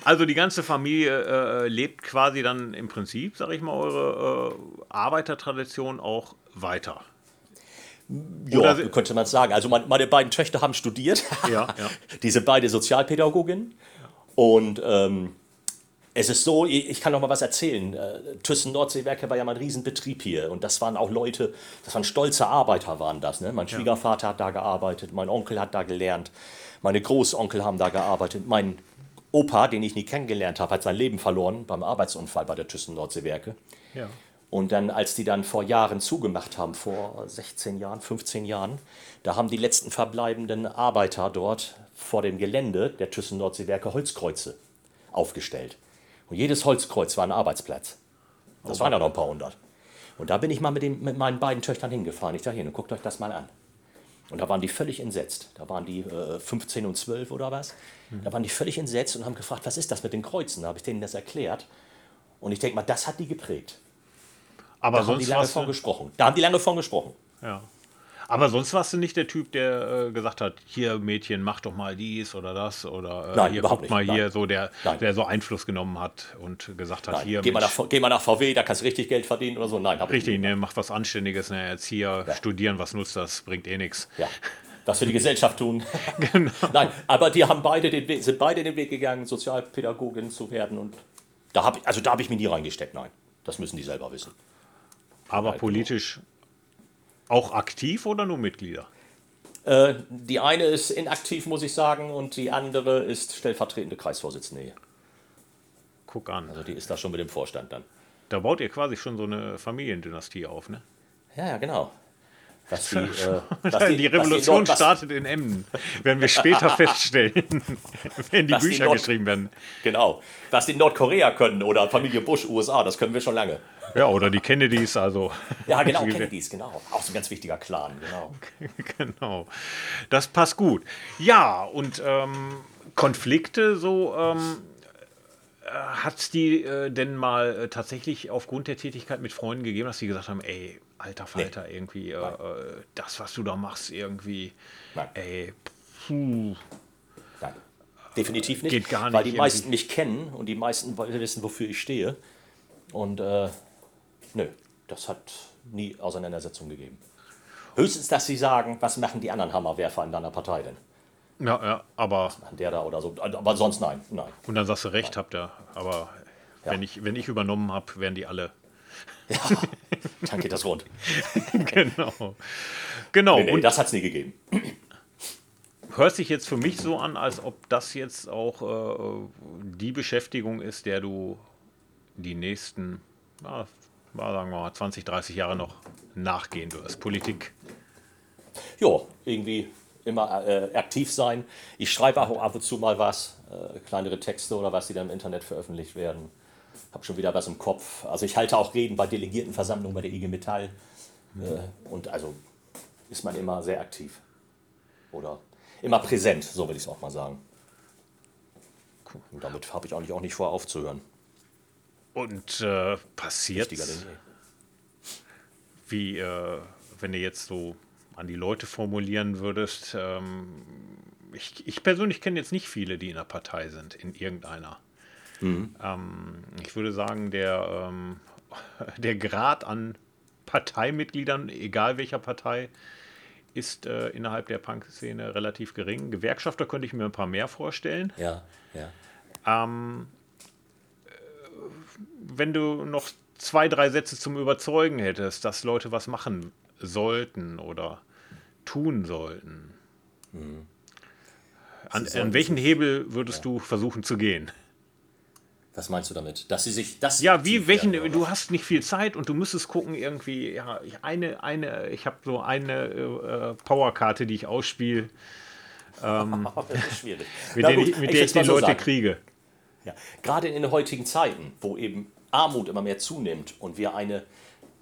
also die ganze Familie äh, lebt quasi dann im Prinzip, sage ich mal, eure äh, Arbeitertradition auch weiter. Ja, könnte man sagen. Also meine beiden Töchter haben studiert. Ja, ja. Diese beide Sozialpädagogin. Und ähm, es ist so, ich kann noch mal was erzählen. Äh, Thyssen Nordseewerke war ja mal ein Riesenbetrieb hier und das waren auch Leute, das waren stolze Arbeiter waren das. Ne? Mein Schwiegervater hat da gearbeitet, mein Onkel hat da gelernt, meine Großonkel haben da gearbeitet, mein Opa, den ich nie kennengelernt habe, hat sein Leben verloren beim Arbeitsunfall bei der Thyssen Nordseewerke. Ja. Und dann, als die dann vor Jahren zugemacht haben, vor 16 Jahren, 15 Jahren, da haben die letzten verbleibenden Arbeiter dort vor dem Gelände der Thyssen Nordseewerke Holzkreuze aufgestellt. Und jedes Holzkreuz war ein Arbeitsplatz. Das oh, waren ja noch ein paar hundert. Und da bin ich mal mit, den, mit meinen beiden Töchtern hingefahren. Ich dahin und guckt euch das mal an. Und da waren die völlig entsetzt. Da waren die äh, 15 und 12 oder was. Mhm. Da waren die völlig entsetzt und haben gefragt, was ist das mit den Kreuzen? Da habe ich denen das erklärt. Und ich denke mal, das hat die geprägt. Aber da sonst haben die lange von gesprochen. Da haben die lange von gesprochen. Ja. Aber sonst warst du nicht der Typ, der äh, gesagt hat, hier Mädchen, mach doch mal dies oder das oder äh, Nein, hier überhaupt guck mal nicht. hier, Nein. so der, der so Einfluss genommen hat und gesagt hat, Nein. hier. Geh mal, nach, geh mal nach VW, da kannst du richtig Geld verdienen oder so. Nein, hab Richtig, ne, mach was Anständiges, ne, jetzt hier ja. studieren, was nutzt das, bringt eh nichts. Ja. Was für die Gesellschaft tun. genau. Nein, aber die haben beide den Weg, sind beide den Weg gegangen, Sozialpädagogin zu werden und da habe also da habe ich mich nie reingesteckt, nein. Das müssen die selber wissen. Aber Nein, politisch auch aktiv oder nur Mitglieder? Äh, die eine ist inaktiv, muss ich sagen, und die andere ist stellvertretende Kreisvorsitzende. Guck an. Also die ist da schon mit dem Vorstand dann. Da baut ihr quasi schon so eine Familiendynastie auf, ne? Ja, ja, genau. Dass die, äh, dass die, die Revolution die startet in Emden, werden wir später feststellen, wenn die Bücher die geschrieben werden. Genau. Was die Nordkorea können oder Familie Bush, USA, das können wir schon lange. Ja, oder die Kennedys, also. Ja, genau, Kennedys, genau. Auch so ein ganz wichtiger Clan, genau. genau. Das passt gut. Ja, und ähm, Konflikte so. Ähm, äh, hat es die äh, denn mal äh, tatsächlich aufgrund der Tätigkeit mit Freunden gegeben, dass sie gesagt haben, ey, alter Falter, nee. irgendwie, äh, äh, das, was du da machst, irgendwie, Nein. ey, puh. Nein, definitiv nicht. Geht gar nicht. Weil die meisten mich kennen und die meisten wissen, wofür ich stehe. Und äh, Nö, das hat nie Auseinandersetzung gegeben. Höchstens, dass sie sagen, was machen die anderen Hammerwerfer in deiner Partei denn? Ja, ja, aber. Was der da oder so? Aber sonst nein, nein. Und dann sagst du, recht nein. habt ihr. Aber ja. wenn, ich, wenn ich übernommen habe, werden die alle. Ja, dann geht das rund. genau. Genau. Nee, nee, und das hat es nie gegeben. Hört sich jetzt für mich so an, als ob das jetzt auch äh, die Beschäftigung ist, der du die nächsten na, sagen wir mal, 20, 30 Jahre noch nachgehen wirst? Politik? Ja, irgendwie immer äh, aktiv sein. Ich schreibe auch ab und zu mal was, äh, kleinere Texte oder was, die dann im Internet veröffentlicht werden. Habe schon wieder was im Kopf. Also ich halte auch Reden bei Delegiertenversammlungen bei der IG Metall. Äh, und also ist man immer sehr aktiv. Oder immer präsent, so will ich es auch mal sagen. Und damit habe ich eigentlich auch nicht vor, aufzuhören. Und äh, passiert wie, äh, wenn du jetzt so an die Leute formulieren würdest, ähm, ich, ich, persönlich kenne jetzt nicht viele, die in der Partei sind, in irgendeiner. Mhm. Ähm, ich würde sagen, der, ähm, der Grad an Parteimitgliedern, egal welcher Partei, ist äh, innerhalb der Punk-Szene relativ gering. Gewerkschafter könnte ich mir ein paar mehr vorstellen. Ja, ja. Ähm, wenn du noch zwei, drei Sätze zum Überzeugen hättest, dass Leute was machen sollten oder tun sollten, mhm. an, an, welchen Hebel würdest ja. du versuchen zu gehen? Was meinst du damit? Dass sie sich das. Ja, wie welchen. Werden, du hast nicht viel Zeit und du müsstest gucken, irgendwie, ja, eine, eine, ich habe so eine äh, Powerkarte, die ich ausspiele. Ähm, schwierig. mit, der, gut, mit der ich, die Leute so kriege. Ja. Gerade in den heutigen Zeiten, wo eben Armut immer mehr zunimmt und wir eine,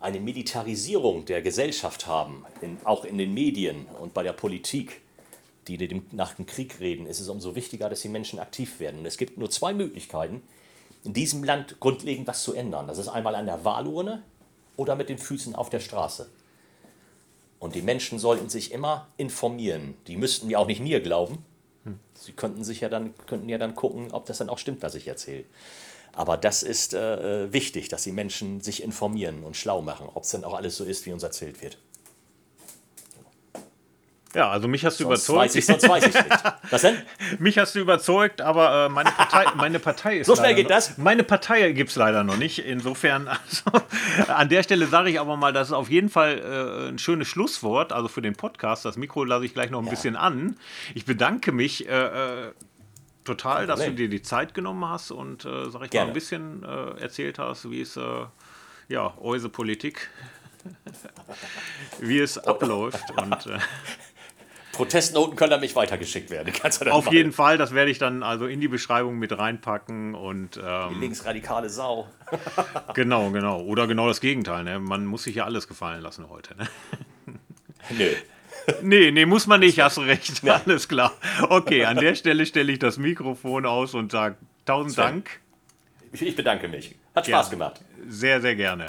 eine Militarisierung der Gesellschaft haben, in, auch in den Medien und bei der Politik, die dem, nach dem Krieg reden, ist es umso wichtiger, dass die Menschen aktiv werden. Und es gibt nur zwei Möglichkeiten, in diesem Land grundlegend was zu ändern. Das ist einmal an der Wahlurne oder mit den Füßen auf der Straße. Und die Menschen sollten sich immer informieren. Die müssten ja auch nicht mir glauben. Sie könnten sich ja dann, könnten ja dann gucken, ob das dann auch stimmt, was ich erzähle. Aber das ist äh, äh wichtig, dass die Menschen sich informieren und schlau machen, ob es dann auch alles so ist, wie uns erzählt wird. Ja, also mich hast du sonst überzeugt. Weiß ich, sonst weiß ich nicht. Was denn? mich hast du überzeugt, aber äh, meine, Partei, meine Partei ist. So schnell geht noch, das? Meine Partei gibt es leider noch nicht. Insofern, also, an der Stelle sage ich aber mal, das ist auf jeden Fall äh, ein schönes Schlusswort, also für den Podcast. Das Mikro lasse ich gleich noch ein ja. bisschen an. Ich bedanke mich. Äh, äh total, dass du dir die Zeit genommen hast und, äh, sag ich Gerne. mal, ein bisschen äh, erzählt hast, wie es, äh, ja, eure Politik, wie es abläuft. Und, äh, Protestnoten können an mich weitergeschickt werden. Auf machen. jeden Fall, das werde ich dann also in die Beschreibung mit reinpacken und ähm, die linksradikale Sau. genau, genau. Oder genau das Gegenteil. Ne? Man muss sich ja alles gefallen lassen heute. Ne? Nö. Nee, nee, muss man nicht, hast recht. Ja. Alles klar. Okay, an der Stelle stelle ich das Mikrofon aus und sage tausend. Dank. Ich bedanke mich. Hat Spaß ja, gemacht. Sehr, sehr gerne.